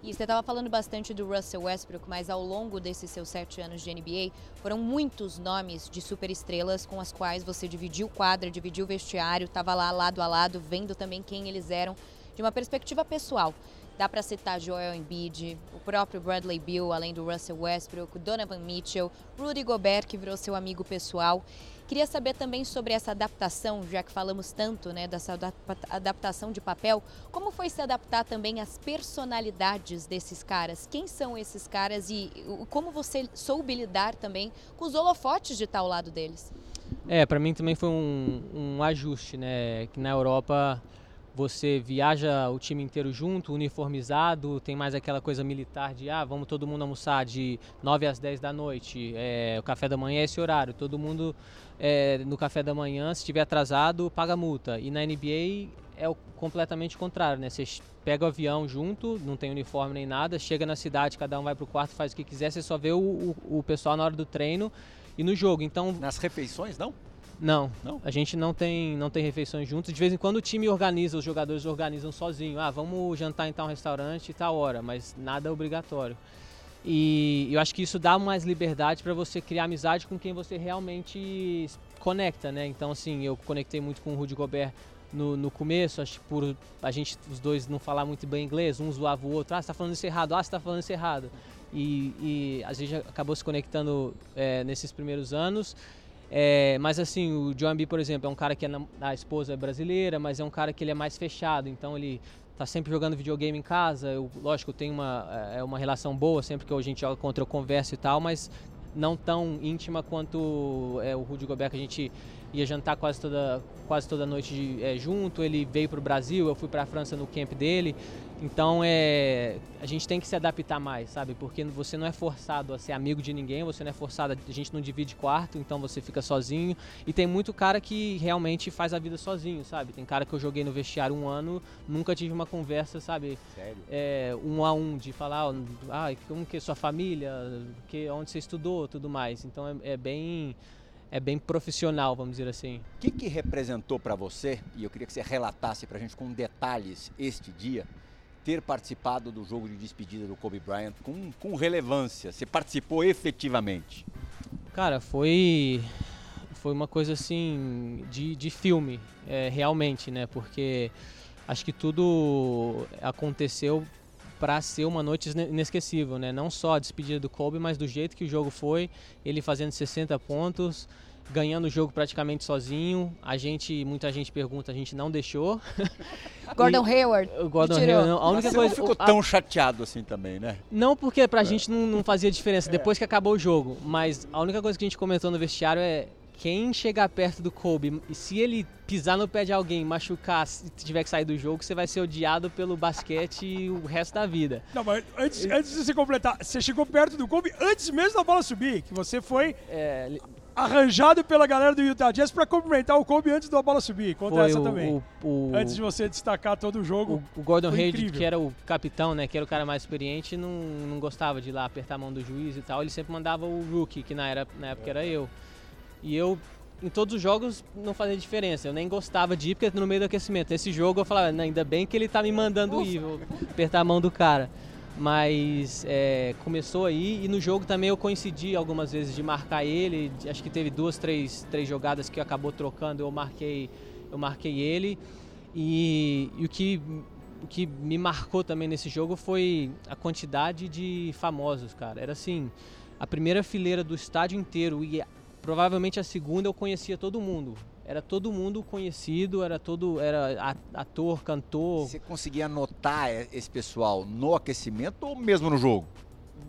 E você estava falando bastante do Russell Westbrook, mas ao longo desses seus sete anos de NBA, foram muitos nomes de superestrelas com as quais você dividiu quadra, dividiu vestiário, estava lá lado a lado, vendo também quem eles eram, de uma perspectiva pessoal. Dá para citar Joel Embiid, o próprio Bradley Beal, além do Russell Westbrook, Donovan Mitchell, Rudy Gobert, que virou seu amigo pessoal. Queria saber também sobre essa adaptação, já que falamos tanto né, dessa adaptação de papel, como foi se adaptar também às personalidades desses caras? Quem são esses caras e como você soube lidar também com os holofotes de estar ao lado deles? É, para mim também foi um, um ajuste, né? Que na Europa você viaja o time inteiro junto, uniformizado, tem mais aquela coisa militar de ah, vamos todo mundo almoçar de 9 às 10 da noite, é, o café da manhã é esse horário, todo mundo é, no café da manhã, se estiver atrasado, paga multa. E na NBA é o completamente contrário, né? Você pega o avião junto, não tem uniforme nem nada, chega na cidade, cada um vai pro quarto, faz o que quiser, você só vê o, o, o pessoal na hora do treino e no jogo. Então nas refeições não? Não, não, a gente não tem, não tem refeições juntos. De vez em quando o time organiza, os jogadores organizam sozinho. Ah, vamos jantar em tal restaurante e tal hora, mas nada obrigatório. E eu acho que isso dá mais liberdade para você criar amizade com quem você realmente conecta, né? Então, assim, eu conectei muito com o Rudy Gobert no, no começo, acho que por a gente, os dois não falar muito bem inglês, um zoava o outro, ah, você tá falando isso errado, ah, você tá falando isso errado. E, e a gente acabou se conectando é, nesses primeiros anos. É, mas assim, o John B, por exemplo, é um cara que é na, a esposa é brasileira, mas é um cara que ele é mais fechado, então ele tá sempre jogando videogame em casa. Eu, lógico, tem uma, é, é uma relação boa, sempre que a gente joga contra eu converso e tal, mas não tão íntima quanto é, o Rudy Gobert, que a gente ia jantar quase toda, quase toda noite de, é, junto. Ele veio para o Brasil, eu fui para a França no camp dele. Então é, a gente tem que se adaptar mais, sabe? Porque você não é forçado a ser amigo de ninguém, você não é forçado, a, gente não divide quarto, então você fica sozinho. E tem muito cara que realmente faz a vida sozinho, sabe? Tem cara que eu joguei no vestiário um ano, nunca tive uma conversa, sabe? Sério? É, um a um, de falar, ah, como que é sua família, que, onde você estudou, tudo mais. Então é, é bem é bem profissional, vamos dizer assim. O que, que representou para você, e eu queria que você relatasse para a gente com detalhes este dia, ter participado do jogo de despedida do Kobe Bryant com, com relevância? Você participou efetivamente? Cara, foi foi uma coisa assim de, de filme, é, realmente, né? Porque acho que tudo aconteceu para ser uma noite inesquecível, né? Não só a despedida do Kobe, mas do jeito que o jogo foi, ele fazendo 60 pontos, ganhando o jogo praticamente sozinho. A gente, muita gente pergunta, a gente não deixou. [LAUGHS] Gordon Hayward. O Gordon Hayward, não. A única Você coisa, não ficou a, tão chateado assim também, né? Não, porque pra é. gente não, não, fazia diferença depois que acabou o jogo. Mas a única coisa que a gente comentou no vestiário é quem chegar perto do Kobe, e se ele pisar no pé de alguém, machucar, se tiver que sair do jogo, você vai ser odiado pelo basquete o resto da vida. Não, mas antes, antes de você completar, você chegou perto do Kobe antes mesmo da bola subir, que você foi... É, arranjado pela galera do Utah Jazz para cumprimentar o Kobe antes da bola subir. Conta Foi essa o, também. o- o- Antes de você destacar todo o jogo. o, o Gordon Hayward, que era o capitão, né, que era o cara mais experiente, não, não gostava de ir lá apertar a mão do juiz e tal. Ele sempre mandava o rookie, que na, era, na época era eu. E eu, em todos os jogos, não fazia diferença. Eu nem gostava de ir, porque no meio do aquecimento. Nesse jogo eu falava, "Não, ainda bem que ele tá me mandando ir, vou apertar a mão do cara. Mas é, começou aí e no jogo também eu coincidi algumas vezes de marcar ele. Acho que teve duas, três, três jogadas que acabou trocando, eu marquei, eu marquei ele. E, e o, que, o que me marcou também nesse jogo foi a quantidade de famosos, cara. Era assim, a primeira fileira do estádio inteiro e provavelmente a segunda eu conhecia todo mundo. Era todo mundo conhecido, era todo era ator, cantor, Você conseguia notar e- esse pessoal no aquecimento ou mesmo no jogo?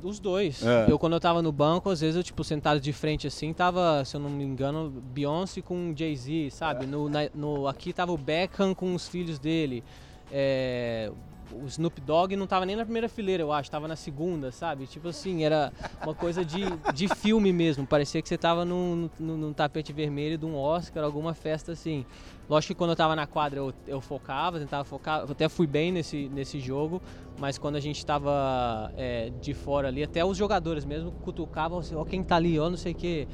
Os dois. É. Eu, quando eu tava no banco, às vezes eu, tipo, sentado de frente assim, tava, se eu não me engano, Beyoncé com Jay-Z, sabe? No, na- no- aqui tava o Beckham com os filhos dele. É, o Snoop Dogg não tava nem na primeira fileira, eu acho, tava na segunda, sabe? Tipo assim, era uma coisa de, de filme mesmo. Parecia que você tava num, num, num tapete vermelho de um Oscar, alguma festa assim. Lógico que quando eu tava na quadra eu, eu focava, tentava focar, eu até fui bem nesse, nesse jogo, mas quando a gente tava é, de fora ali, até os jogadores mesmo cutucavam assim, ó quem tá ali, ó não sei o que,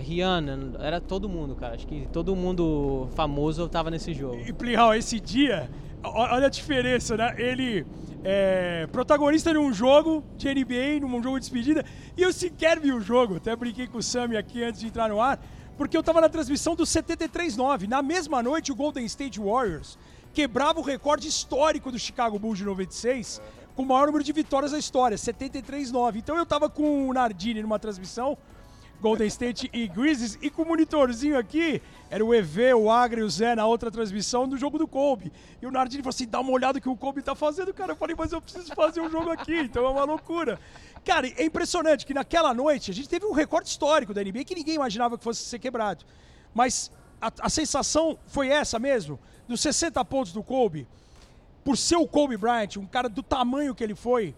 Rihanna, era todo mundo, cara. Acho que todo mundo famoso tava nesse jogo. E Plihal, esse dia, olha a diferença, né? Ele é protagonista num jogo de NBA, num jogo de despedida, e eu sequer vi o jogo. Até brinquei com o Sami aqui antes de entrar no ar, porque eu tava na transmissão do 73-9. Na mesma noite, o Golden State Warriors quebrava o recorde histórico do Chicago Bulls de 96, com o maior número de vitórias da história, 73-9. Então eu tava com o Nardini numa transmissão, Golden State e Grizzlies. E com o monitorzinho aqui, era o EV, o Agra e o Zé na outra transmissão do jogo do Kobe. E o Nardini falou assim: dá uma olhada que o Kobe tá fazendo, cara. Eu falei, mas eu preciso fazer um jogo aqui, então é uma loucura. Cara, é impressionante que naquela noite a gente teve um recorde histórico da NBA que ninguém imaginava que fosse ser quebrado. Mas a, a sensação foi essa mesmo, dos 60 pontos do Kobe, por ser o Kobe Bryant, um cara do tamanho que ele foi,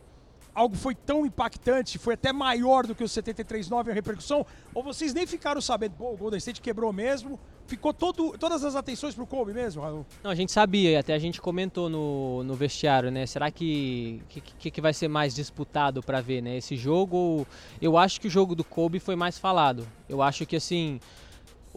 algo foi tão impactante, foi até maior do que o 73-9 a repercussão, ou vocês nem ficaram sabendo, pô, o Golden State quebrou mesmo, ficou todo, todas as atenções pro Kobe mesmo, Raul? Não, a gente sabia, até a gente comentou no, no vestiário, né? Será que que, que, vai ser mais disputado para ver, né? Esse jogo, eu acho que o jogo do Kobe foi mais falado. Eu acho que assim,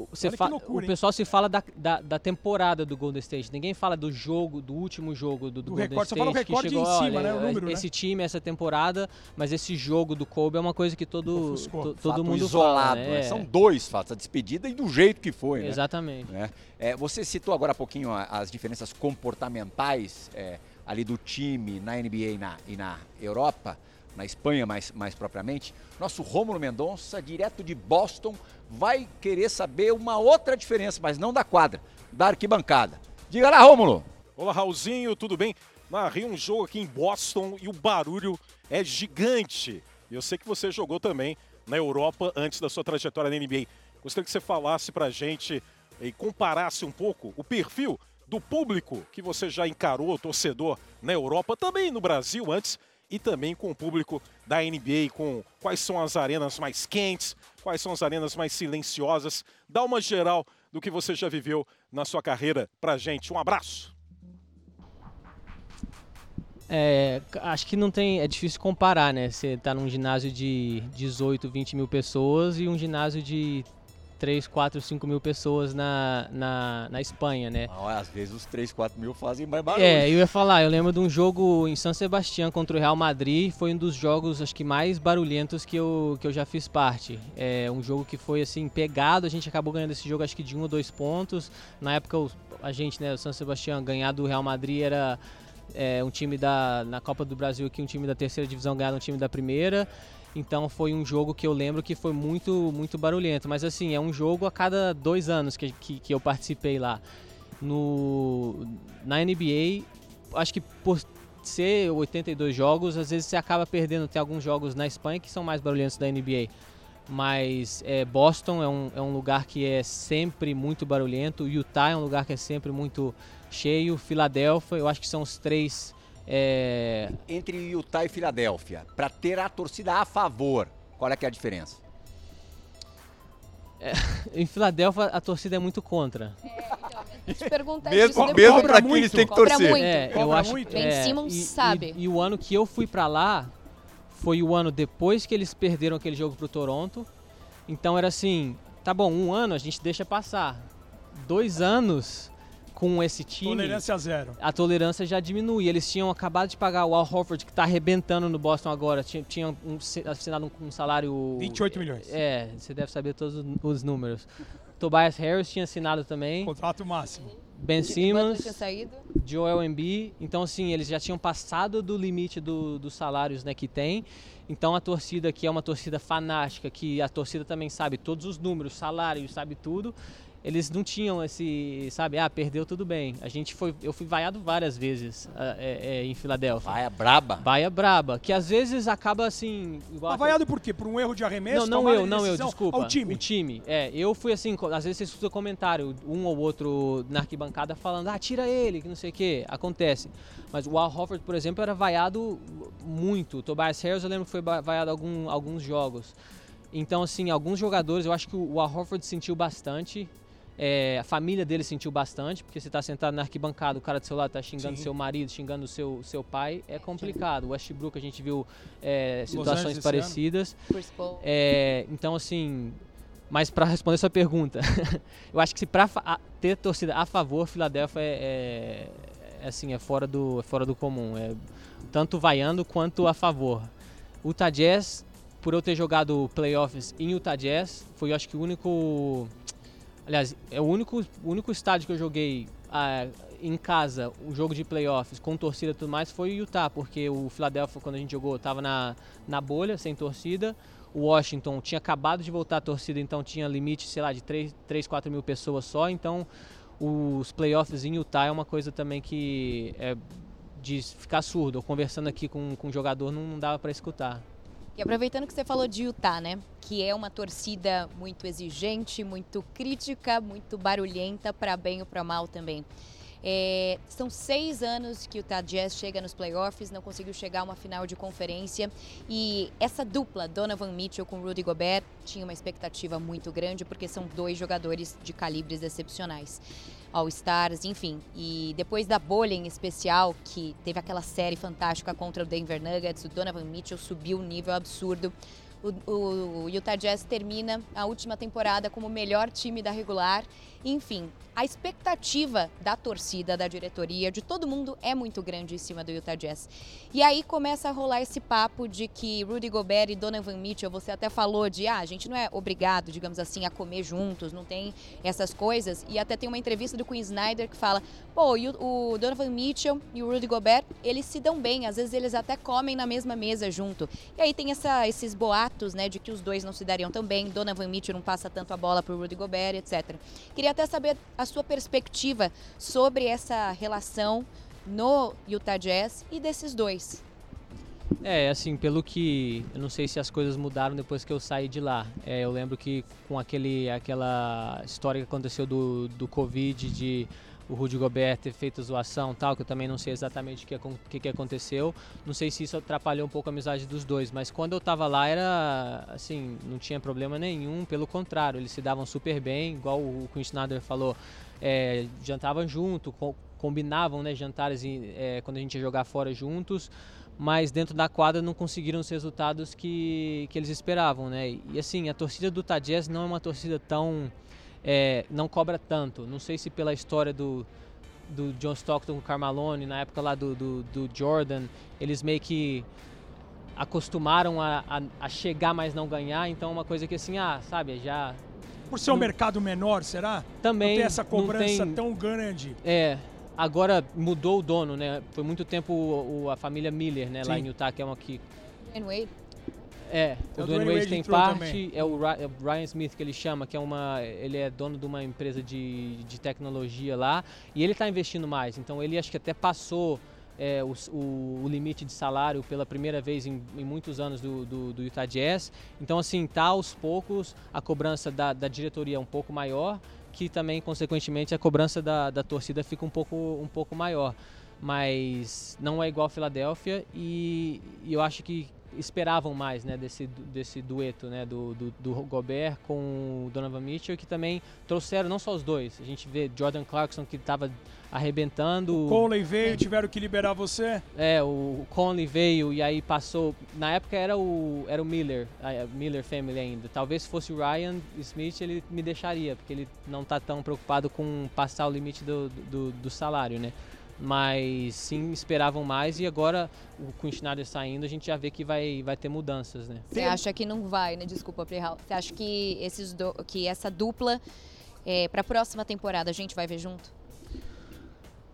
você que loucura, o hein? pessoal se fala da, da, da temporada do Golden State. Ninguém fala do jogo, do último jogo do, do Do Golden recorde, só State. fala o que recorde chegou, em cima, olha, né, o número, né? Esse time, essa temporada, mas esse jogo do Kobe é uma coisa que todo, to- todo Fato mundo isolado, fala, né? né? São dois fatos, a despedida e do jeito que foi, né? Exatamente. né? É, você citou agora há pouquinho as diferenças comportamentais é, ali do time na NBA e na, e na Europa, na Espanha mais, mais propriamente. Nosso Rômulo Mendonça, direto de Boston, vai querer saber uma outra diferença, mas não da quadra, da arquibancada. Diga lá, Rômulo! Olá, Raulzinho, tudo bem? Narrei um jogo aqui em Boston e o barulho é gigante. Eu sei que você jogou também na Europa antes da sua trajetória na NBA. Gostaria que você falasse pra gente e comparasse um pouco o perfil do público que você já encarou, torcedor, na Europa, também no Brasil antes, e também com o público da NBA, com quais são as arenas mais quentes, quais são as arenas mais silenciosas. Dá uma geral do que você já viveu na sua carreira pra gente. Um abraço! É, acho que não tem. É difícil comparar, né? Você tá num ginásio de 18, 20 mil pessoas e um ginásio de 3, 4, 5 mil pessoas na, na, na Espanha, né? Ah, às vezes os 3, 4 mil fazem mais barulho. É, eu ia falar, eu lembro de um jogo em San Sebastián contra o Real Madrid, foi um dos jogos acho que mais barulhentos que eu, que eu já fiz parte. É um jogo que foi assim pegado, a gente acabou ganhando esse jogo acho que de um ou dois pontos. Na época a gente, né, o San Sebastián ganhar do Real Madrid era é, um time da na Copa do Brasil aqui, um time da terceira divisão ganhar um time da primeira. Então foi um jogo que eu lembro que foi muito muito barulhento, mas assim, é um jogo a cada dois anos que, que, que eu participei lá. No, na NBA, acho que por ser 82 jogos, às vezes você acaba perdendo. Tem alguns jogos na Espanha que são mais barulhentos da NBA. Mas é, Boston é um, é um lugar que é sempre muito barulhento. Utah é um lugar que é sempre muito cheio. Filadélfia, eu acho que são os três. É, Entre Utah e Filadélfia, para ter a torcida a favor, qual é que é a diferença? É, [LAUGHS] em Filadélfia a torcida é muito contra. É, te perguntar Mesmo, disso depois. mesmo Cobra pra quem eles têm que torcer. muito. É, eu acho muito. Ben é, Simmons e- sabe. E, e o ano que eu fui pra lá foi o ano depois que eles perderam aquele jogo pro Toronto. Então era assim, tá bom, um ano a gente deixa passar. Dois anos com esse time, Tolerância zero. a tolerância já diminui. Eles tinham acabado de pagar o Al Horford, que tá arrebentando no Boston agora. Tinha, tinha um, assinado um, um salário... 28 milhões. É, você deve saber todos os- os números. Tobias Harris tinha assinado também. Contrato máximo. Ben Simmons. tinha saído. Joel Embiid. Então, assim, eles já tinham passado do limite do- dos salários né, que tem. Então, a torcida que é uma torcida fanática, que a torcida também sabe todos os números, salários, sabe tudo. Eles não tinham esse, sabe, ah, perdeu tudo bem. A gente foi, eu fui vaiado várias vezes ah, é, é, em Filadélfia. Vai a braba. Vaia braba, que às vezes acaba assim. Igual Mas vaiado por quê? Por um erro de arremesso? não, não eu, de não eu, desculpa. Ao time. O time. É, eu fui assim, às vezes você escuta comentário, um ou outro na arquibancada falando, ah, tira ele, que não sei o quê. Acontece. Mas o Al Horford, por exemplo, era vaiado muito. O Tobias Harris eu lembro que foi vaiado algum, alguns jogos. Então, assim, alguns jogadores, eu acho que o Al Horford sentiu bastante. É, a família dele sentiu bastante, porque você está sentado na arquibancada, o cara do seu lado está xingando Sim. seu marido, xingando seu, seu pai, é complicado. O Westbrook a gente viu é, situações parecidas. É, então, assim, mas para responder sua pergunta, [LAUGHS] eu acho que se para ter torcida a favor, Filadélfia é, é- é, assim, é fora do, é fora do comum. É tanto vaiando quanto a favor. Utah Jazz, por eu ter jogado playoffs em Utah Jazz, foi eu acho que o único. Aliás, é o único, o único estádio que eu joguei ah, em casa, um jogo de playoffs, com torcida e tudo mais, foi o Utah, porque o Philadelphia, quando a gente jogou, estava na, na bolha, sem torcida. O Washington tinha acabado de voltar a torcida, então tinha limite, sei lá, de 3, 3 4 mil pessoas só. Então, os playoffs em Utah é uma coisa também que é de ficar surdo. Conversando aqui com, com o jogador não dava para escutar. E aproveitando que você falou de Utah, né? Que é uma torcida muito exigente, muito crítica, muito barulhenta, para bem ou para mal também. É, são seis anos que o Utah Jazz chega nos playoffs, não conseguiu chegar a uma final de conferência. E essa dupla, Donovan Mitchell com Rudy Gobert, tinha uma expectativa muito grande, porque são dois jogadores de calibres excepcionais. All-Stars, enfim. E depois da bolha em especial, que teve aquela série fantástica contra o Denver Nuggets, o Donovan Mitchell subiu um nível absurdo. O, o Utah Jazz termina a última temporada como o melhor time da regular. Enfim, a expectativa da torcida, da diretoria, de todo mundo é muito grande em cima do Utah Jazz. E aí começa a rolar esse papo de que Rudy Gobert e Donovan Mitchell, você até falou de, ah, a gente não é obrigado, digamos assim, a comer juntos, não tem essas coisas. E até tem uma entrevista do Queen Snyder que fala, pô, o, o Donovan Mitchell e o Rudy Gobert, eles se dão bem, às vezes eles até comem na mesma mesa junto. E aí tem essa, esses boatos, né, de que os dois não se dariam tão bem, Donovan Mitchell não passa tanto a bola pro Rudy Gobert, etc. Queria até saber a sua perspectiva sobre essa relação no Utah Jazz e desses dois. É, assim, pelo que. Eu não sei se as coisas mudaram depois que eu saí de lá. É, eu lembro que com aquele, aquela história que aconteceu do, do Covid, de o Rudy Gobert ter feito zoação tal, que eu também não sei exatamente o que, que, que aconteceu. Não sei se isso atrapalhou um pouco a amizade dos dois, mas quando eu tava lá era, assim, não tinha problema nenhum, pelo contrário, eles se davam super bem, igual o Quinn Snyder falou, é, jantavam junto, co- combinavam, né, jantares é, quando a gente ia jogar fora juntos, mas dentro da quadra não conseguiram os resultados que, que eles esperavam, né? E assim, a torcida do Tadjez não é uma torcida tão é, não cobra tanto. Não sei se pela história do, do John Stockton com o Carmalone, na época lá do, do, do Jordan, eles meio que acostumaram a, a, a chegar, mas não ganhar. Então, é uma coisa que assim, ah, sabe, já Por ser um Não- mercado menor, será? também não tem essa cobrança tem- tão grande. É, agora mudou o dono, né? Foi muito tempo o, o- a família Miller, né, lá Sim. em Utah, que é uma que Dwayne Wade, É, É, o Dwayne Wade Wade tem parte, também. é o Ry- o Ryan Smith que ele chama, que é uma, ele é dono de uma empresa de, de tecnologia lá, e ele está investindo mais, então ele acho que até passou é, o, o- o limite de salário pela primeira vez em, em muitos anos do, do, do Utah Jazz, então assim, tá aos poucos, a cobrança da, da diretoria é um pouco maior, que também, consequentemente, a cobrança da, da torcida fica um pouco, um pouco maior, mas não é igual a Filadélfia, e eu acho que esperavam mais né, desse, desse dueto né, do, do, do, Gobert com o Donovan Mitchell, que também trouxeram não só os dois. A gente vê Jordan Clarkson que estava arrebentando. O Conley veio, tiveram que liberar você. É, o Conley veio e aí passou. Na época era o, era o Miller, a Miller Family ainda. Talvez se fosse o Ryan Smith ele me deixaria, porque ele não está tão preocupado com passar o limite do, do, do salário, né? Mas sim esperavam mais e agora o Quinn Schneider saindo a gente já vê que vai, vai ter mudanças, né? Você acha que não vai, né? Desculpa, Prihal. Você acha que, esses do, que essa dupla é, para a próxima temporada a gente vai ver junto?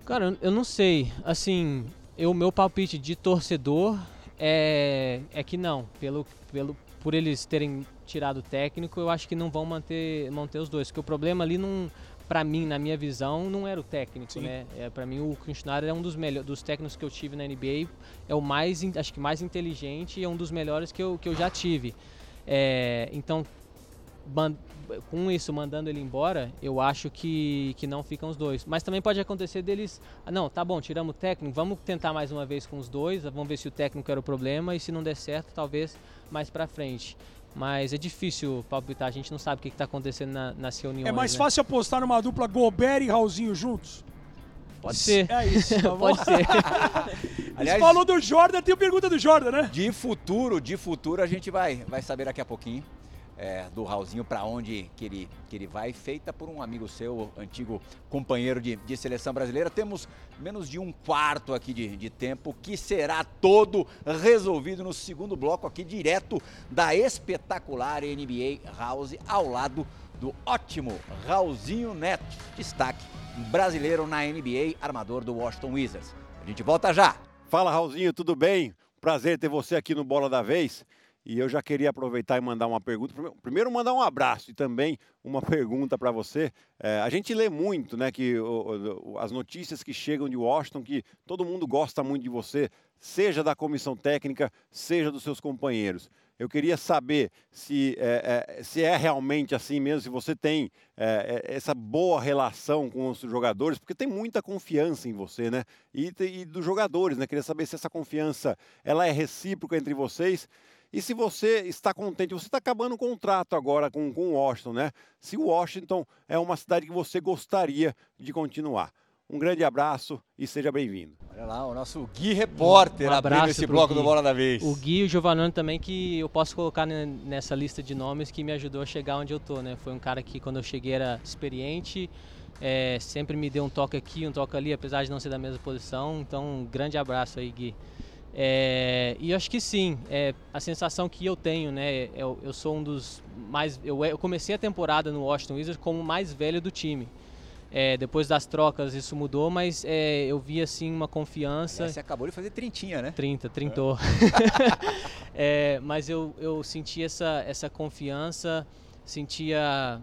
Cara, eu não sei. Assim, o meu palpite de torcedor é, é que não. Pelo, pelo, por eles terem tirado o técnico, eu acho que não vão manter, manter os dois. Porque o problema ali não para mim, na minha visão, não era o técnico, Sim. né? É, para mim, o Kirchner é um dos melhores, dos técnicos que eu tive na NBA, é o mais, acho que mais inteligente e é um dos melhores que eu, que eu já tive. É, então, com isso, mandando ele embora, eu acho que, que não ficam os dois. Mas também pode acontecer deles, ah, não, tá bom, tiramos o técnico, vamos tentar mais uma vez com os dois, vamos ver se o técnico era o problema e se não der certo, talvez mais para frente. Mas é difícil palpitar, a gente não sabe o que está acontecendo na, nas reuniões. É mais né? fácil apostar numa dupla Gobert e Raulzinho juntos? Pode ser. É isso, tá Pode ser. [LAUGHS] Aliás, Você falou do Jordan, tem pergunta do Jordan, né? De futuro, de futuro a gente vai, vai saber daqui a pouquinho é, do Raulzinho para onde que ele, que ele vai, feita por um amigo seu, antigo companheiro de, de seleção brasileira. Temos menos de um quarto aqui de, de tempo, que será todo resolvido no segundo bloco aqui, direto da espetacular NBA House, ao lado do ótimo Raulzinho Neto, destaque brasileiro na NBA, armador do Washington Wizards. A gente volta já. Fala Raulzinho, tudo bem? Prazer ter você aqui no Bola da Vez. E eu já queria aproveitar e mandar uma pergunta. Primeiro, mandar um abraço e também uma [LAUGHS] pergunta para você. É, a gente lê muito, né, que o, o, as notícias que chegam de Washington, que todo mundo gosta muito de você, seja da comissão técnica, seja dos seus companheiros. Eu queria saber se é, é, se é realmente assim mesmo, se você tem é, é essa boa relação com os jogadores, porque tem muita confiança em você, né? E, e dos jogadores, né? Queria saber se essa confiança ela é recíproca entre vocês e se você está contente, você está acabando o contrato agora com, com Washington, né? Se Washington é uma cidade que você gostaria de continuar. Um grande abraço e seja bem-vindo. Olha lá, o nosso Gui Repórter um abrindo esse bloco Gui. do Bola da Vez. O Gui e o Giovanni também, que eu posso colocar nessa lista de nomes que me ajudou a chegar onde eu tô, né? Foi um cara que quando eu cheguei era experiente, é, sempre me deu um toque aqui, um toque ali, apesar de não ser da mesma posição. Então, um grande abraço aí, Gui. É, e acho que sim, é, a sensação que eu tenho, né, eu, eu sou um dos mais, eu, eu, comecei a temporada no Washington Wizards como o mais velho do time. É, depois das trocas isso mudou, mas é, eu vi assim uma confiança. É, você acabou de fazer trintinha, né? 30, trintou. [LAUGHS] É, mas eu, eu senti essa, essa confiança, sentia,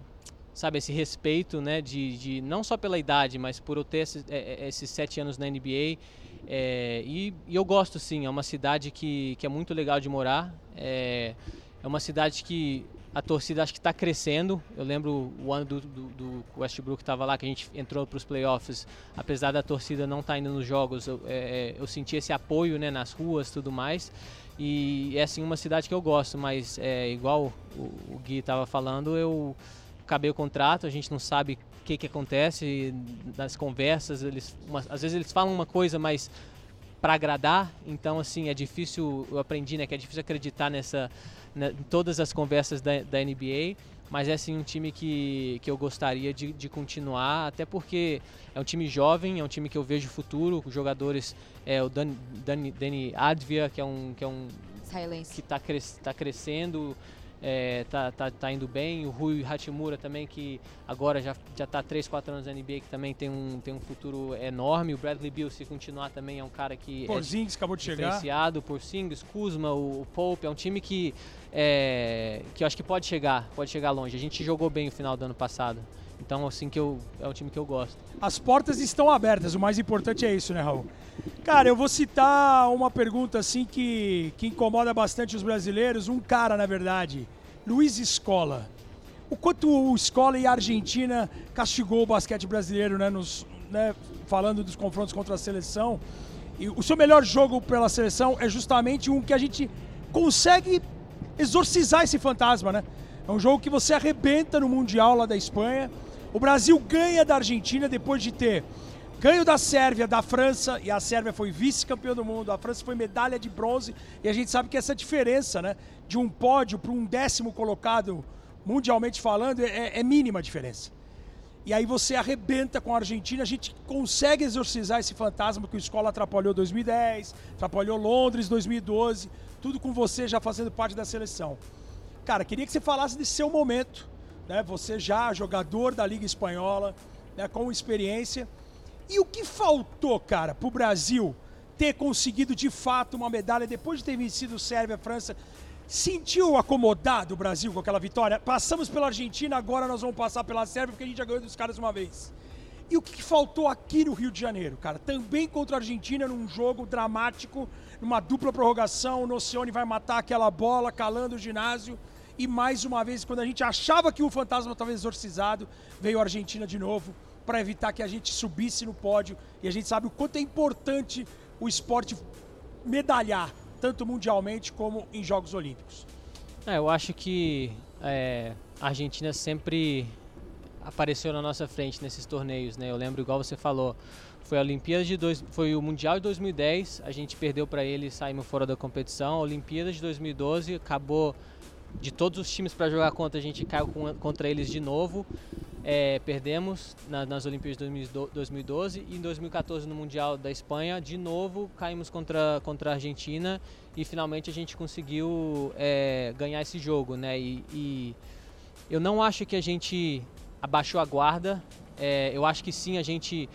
sabe, esse respeito, né, de, de não só pela idade, mas por eu ter esses, é, esses sete anos na NBA é, e, e, eu gosto sim, é uma cidade que, que é muito legal de morar. É, é uma cidade que a torcida acho que está crescendo. Eu lembro o ano do, do, do Westbrook estava lá, que a gente entrou para os playoffs. Apesar da torcida não estar tá indo nos jogos, eu, é, é, eu senti esse apoio né, nas ruas tudo mais. E é assim uma cidade que eu gosto, mas é, igual o, o Gui estava falando, eu acabei o contrato, a gente não sabe que, que acontece nas conversas. Eles, uma, às vezes eles falam uma coisa, mas para agradar, então assim é difícil. Eu aprendi, né, que é difícil acreditar nessa, né, em todas as conversas da, da NBA. Mas é assim um time que, que eu gostaria de, de continuar, até porque é um time jovem, é um time que eu vejo futuro. Os jogadores, é o Dani, Dani, Dani Advia, que é um que é um Silence. que está cres, tá crescendo é, tá, tá, tá indo bem. O Rui Hachimura também, que agora já, já tá 3, 4 anos na NBA, que também tem um, tem um futuro enorme. O Bradley Bill, se continuar, também é um cara que Porzingis é acabou de chegar. Porzingis, Kuzma, o, o Pope, é um time que, é, que eu acho que pode chegar, pode chegar longe. A gente jogou bem no final do ano passado. Então, assim que eu é um time que eu gosto. As portas estão abertas, o mais importante é isso, né, Raul? Cara, eu vou citar uma pergunta assim que, que incomoda bastante os brasileiros. Um cara, na verdade, Luiz Escola. O quanto o Escola e a Argentina castigou o basquete brasileiro, né, nos, né, falando dos confrontos contra a seleção. E o seu melhor jogo pela seleção é justamente um que a gente consegue exorcizar esse fantasma, né? É um jogo que você arrebenta no Mundial lá da Espanha. O Brasil ganha da Argentina depois de ter ganho da Sérvia, da França, e a Sérvia foi vice-campeã do mundo, a França foi medalha de bronze, e a gente sabe que essa diferença, né, de um pódio para um décimo colocado, mundialmente falando, é, é mínima a diferença. E aí você arrebenta com a Argentina, a gente consegue exorcizar esse fantasma que o Escola atrapalhou 2010, atrapalhou Londres 2012, tudo com você já fazendo parte da seleção. Cara, queria que você falasse desse seu momento, né? Você já jogador da Liga Espanhola, né, com experiência. E o que faltou, cara, para o Brasil ter conseguido de fato uma medalha depois de ter vencido Sérvia, França? Sentiu acomodado o Brasil com aquela vitória? Passamos pela Argentina, agora nós vamos passar pela Sérvia porque a gente já ganhou dos caras uma vez. E o que faltou aqui no Rio de Janeiro, cara? Também contra a Argentina, num jogo dramático, numa dupla prorrogação, o Nocione vai matar aquela bola, calando o ginásio. E mais uma vez, quando a gente achava que o fantasma estava exorcizado, veio a Argentina de novo para evitar que a gente subisse no pódio. E a gente sabe o quanto é importante o esporte medalhar, tanto mundialmente como em Jogos Olímpicos. É, eu acho que é, a Argentina sempre apareceu na nossa frente nesses torneios, né? Eu lembro, igual você falou, foi a Olimpíada de dois, foi o Mundial de 2010, a gente perdeu para ele, saímos fora da competição. A Olimpíada de 2012 acabou de todos os times para jogar contra, a gente caiu contra eles de novo. É, perdemos na, nas Olimpíadas de 2012 e em 2014 no Mundial da Espanha, de novo caímos contra, contra a Argentina e finalmente a gente conseguiu é, ganhar esse jogo, né? E, e, eu não acho que a gente abaixou a guarda, é, eu acho que sim, a gente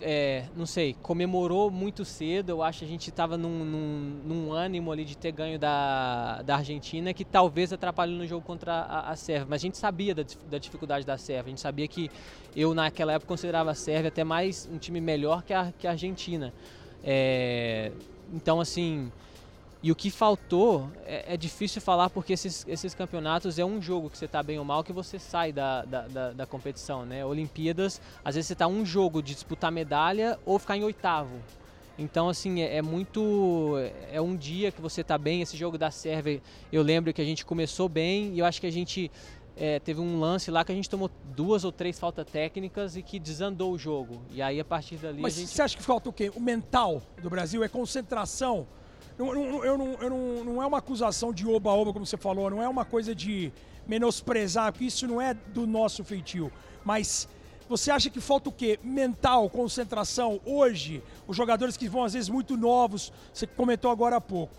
é, não sei, comemorou muito cedo. Eu acho que a gente estava num, num, num, ânimo ali de ter ganho da, da Argentina que talvez atrapalhou no jogo contra a, a Sérvia. Mas a gente sabia da, da, dificuldade da Sérvia. A gente sabia que eu, naquela época, considerava a Sérvia até mais um time melhor que a, que a Argentina. É, então, assim, e o que faltou é, é, difícil falar porque esses, esses campeonatos é um jogo que você está bem ou mal que você sai da, da, da, da competição, né? Olimpíadas, às vezes você está um jogo de disputar medalha ou ficar em oitavo. Então, assim, é, é, muito. É um dia que você está bem. Esse jogo da Sérvia, eu lembro que a gente começou bem e eu acho que a gente é, teve um lance lá que a gente tomou duas ou três faltas técnicas e que desandou o jogo. E aí, a partir dali. Mas gente... você acha que falta o quê? O mental do Brasil é concentração não, não, eu não, eu não, não é uma acusação de oba-oba, como você falou, não é uma coisa de menosprezar, porque isso não é do nosso feitio. Mas você acha que falta o quê? Mental, concentração. Hoje, os jogadores que vão às vezes muito novos, você comentou agora há pouco.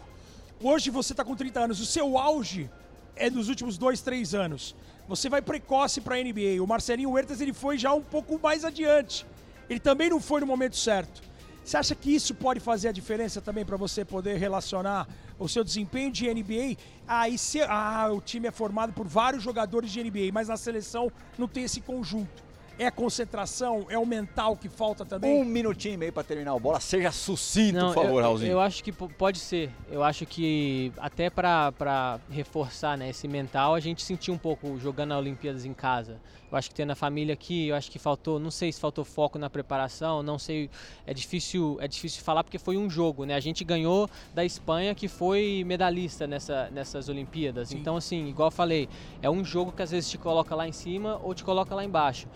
Hoje você está com 30 anos, o seu auge é dos últimos dois, três anos. Você vai precoce para a NBA. O Marcelinho Huertas ele foi já um pouco mais adiante. Ele também não foi no momento certo. Você acha que isso pode fazer a diferença também para você poder relacionar o seu desempenho de NBA? Aí se, ah, o time é formado por vários jogadores de NBA, mas na seleção não tem esse conjunto. É a concentração, é o mental que falta também? Um minutinho e meio para terminar o bola. Seja sucinto, Não, por favor, eu, Raulzinho. Eu acho que pode ser. Eu acho que até para reforçar né, esse mental, a gente sentiu um pouco jogando a Olimpíadas em casa. Eu acho que tendo a família aqui, eu acho que faltou, não sei se faltou foco na preparação, não sei, é difícil, é difícil falar porque foi um jogo, né? A gente ganhou da Espanha que foi medalhista nessa, nessas Olimpíadas. Sim. Então assim, igual eu falei, é um jogo que às vezes te coloca lá em cima ou te coloca lá embaixo.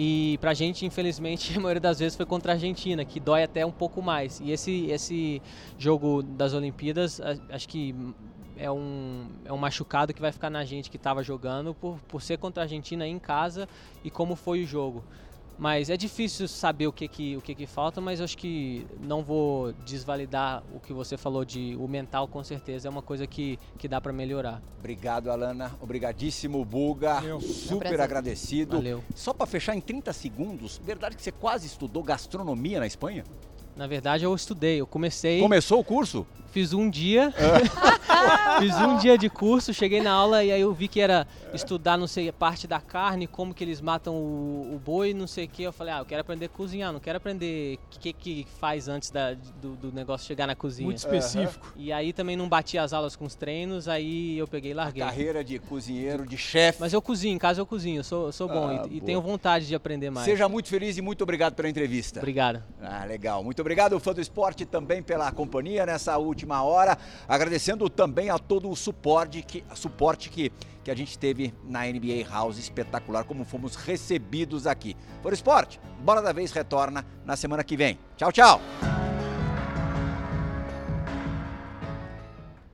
E pra gente, infelizmente, [LAUGHS] a maioria das vezes foi contra a Argentina, que dói até um pouco mais. E esse, esse jogo das Olimpíadas, acho que é um, é um machucado que vai ficar na gente que estava jogando por, por ser contra a Argentina em casa e como foi o jogo. Mas é difícil saber o que que, o que, que falta, mas acho que não vou desvalidar o que você falou de o mental, com certeza é uma coisa que, que dá para melhorar. Obrigado, Alana. Obrigadíssimo, Buga. Valeu. Super agradecido. Valeu. Só para fechar em 30 segundos, verdade que você quase estudou gastronomia na Espanha? Na verdade, eu estudei. Eu comecei. Começou o curso? Fiz um dia. [LAUGHS] fiz um dia de curso, cheguei na aula e aí eu vi que era estudar, não sei, parte da carne, como que eles matam o, o boi, não sei o que. Eu falei, ah, eu quero aprender a cozinhar, não quero aprender o que, que faz antes da, do, do, negócio chegar na cozinha. Muito específico. E aí também não bati as aulas com os treinos, aí eu peguei e larguei. A carreira de cozinheiro, de chefe. Mas eu cozinho, em casa eu cozinho, eu sou, sou bom ah, e, e, tenho vontade de aprender mais. Seja muito feliz e muito obrigado pela entrevista. Obrigado. Ah, legal. Muito obrigado. Obrigado, fã do esporte, também pela companhia nessa última hora. Agradecendo também a todo o suporte que, suporte que, que a gente teve na NBA House. Espetacular como fomos recebidos aqui. Do esporte, bola da vez retorna na semana que vem. Tchau, tchau.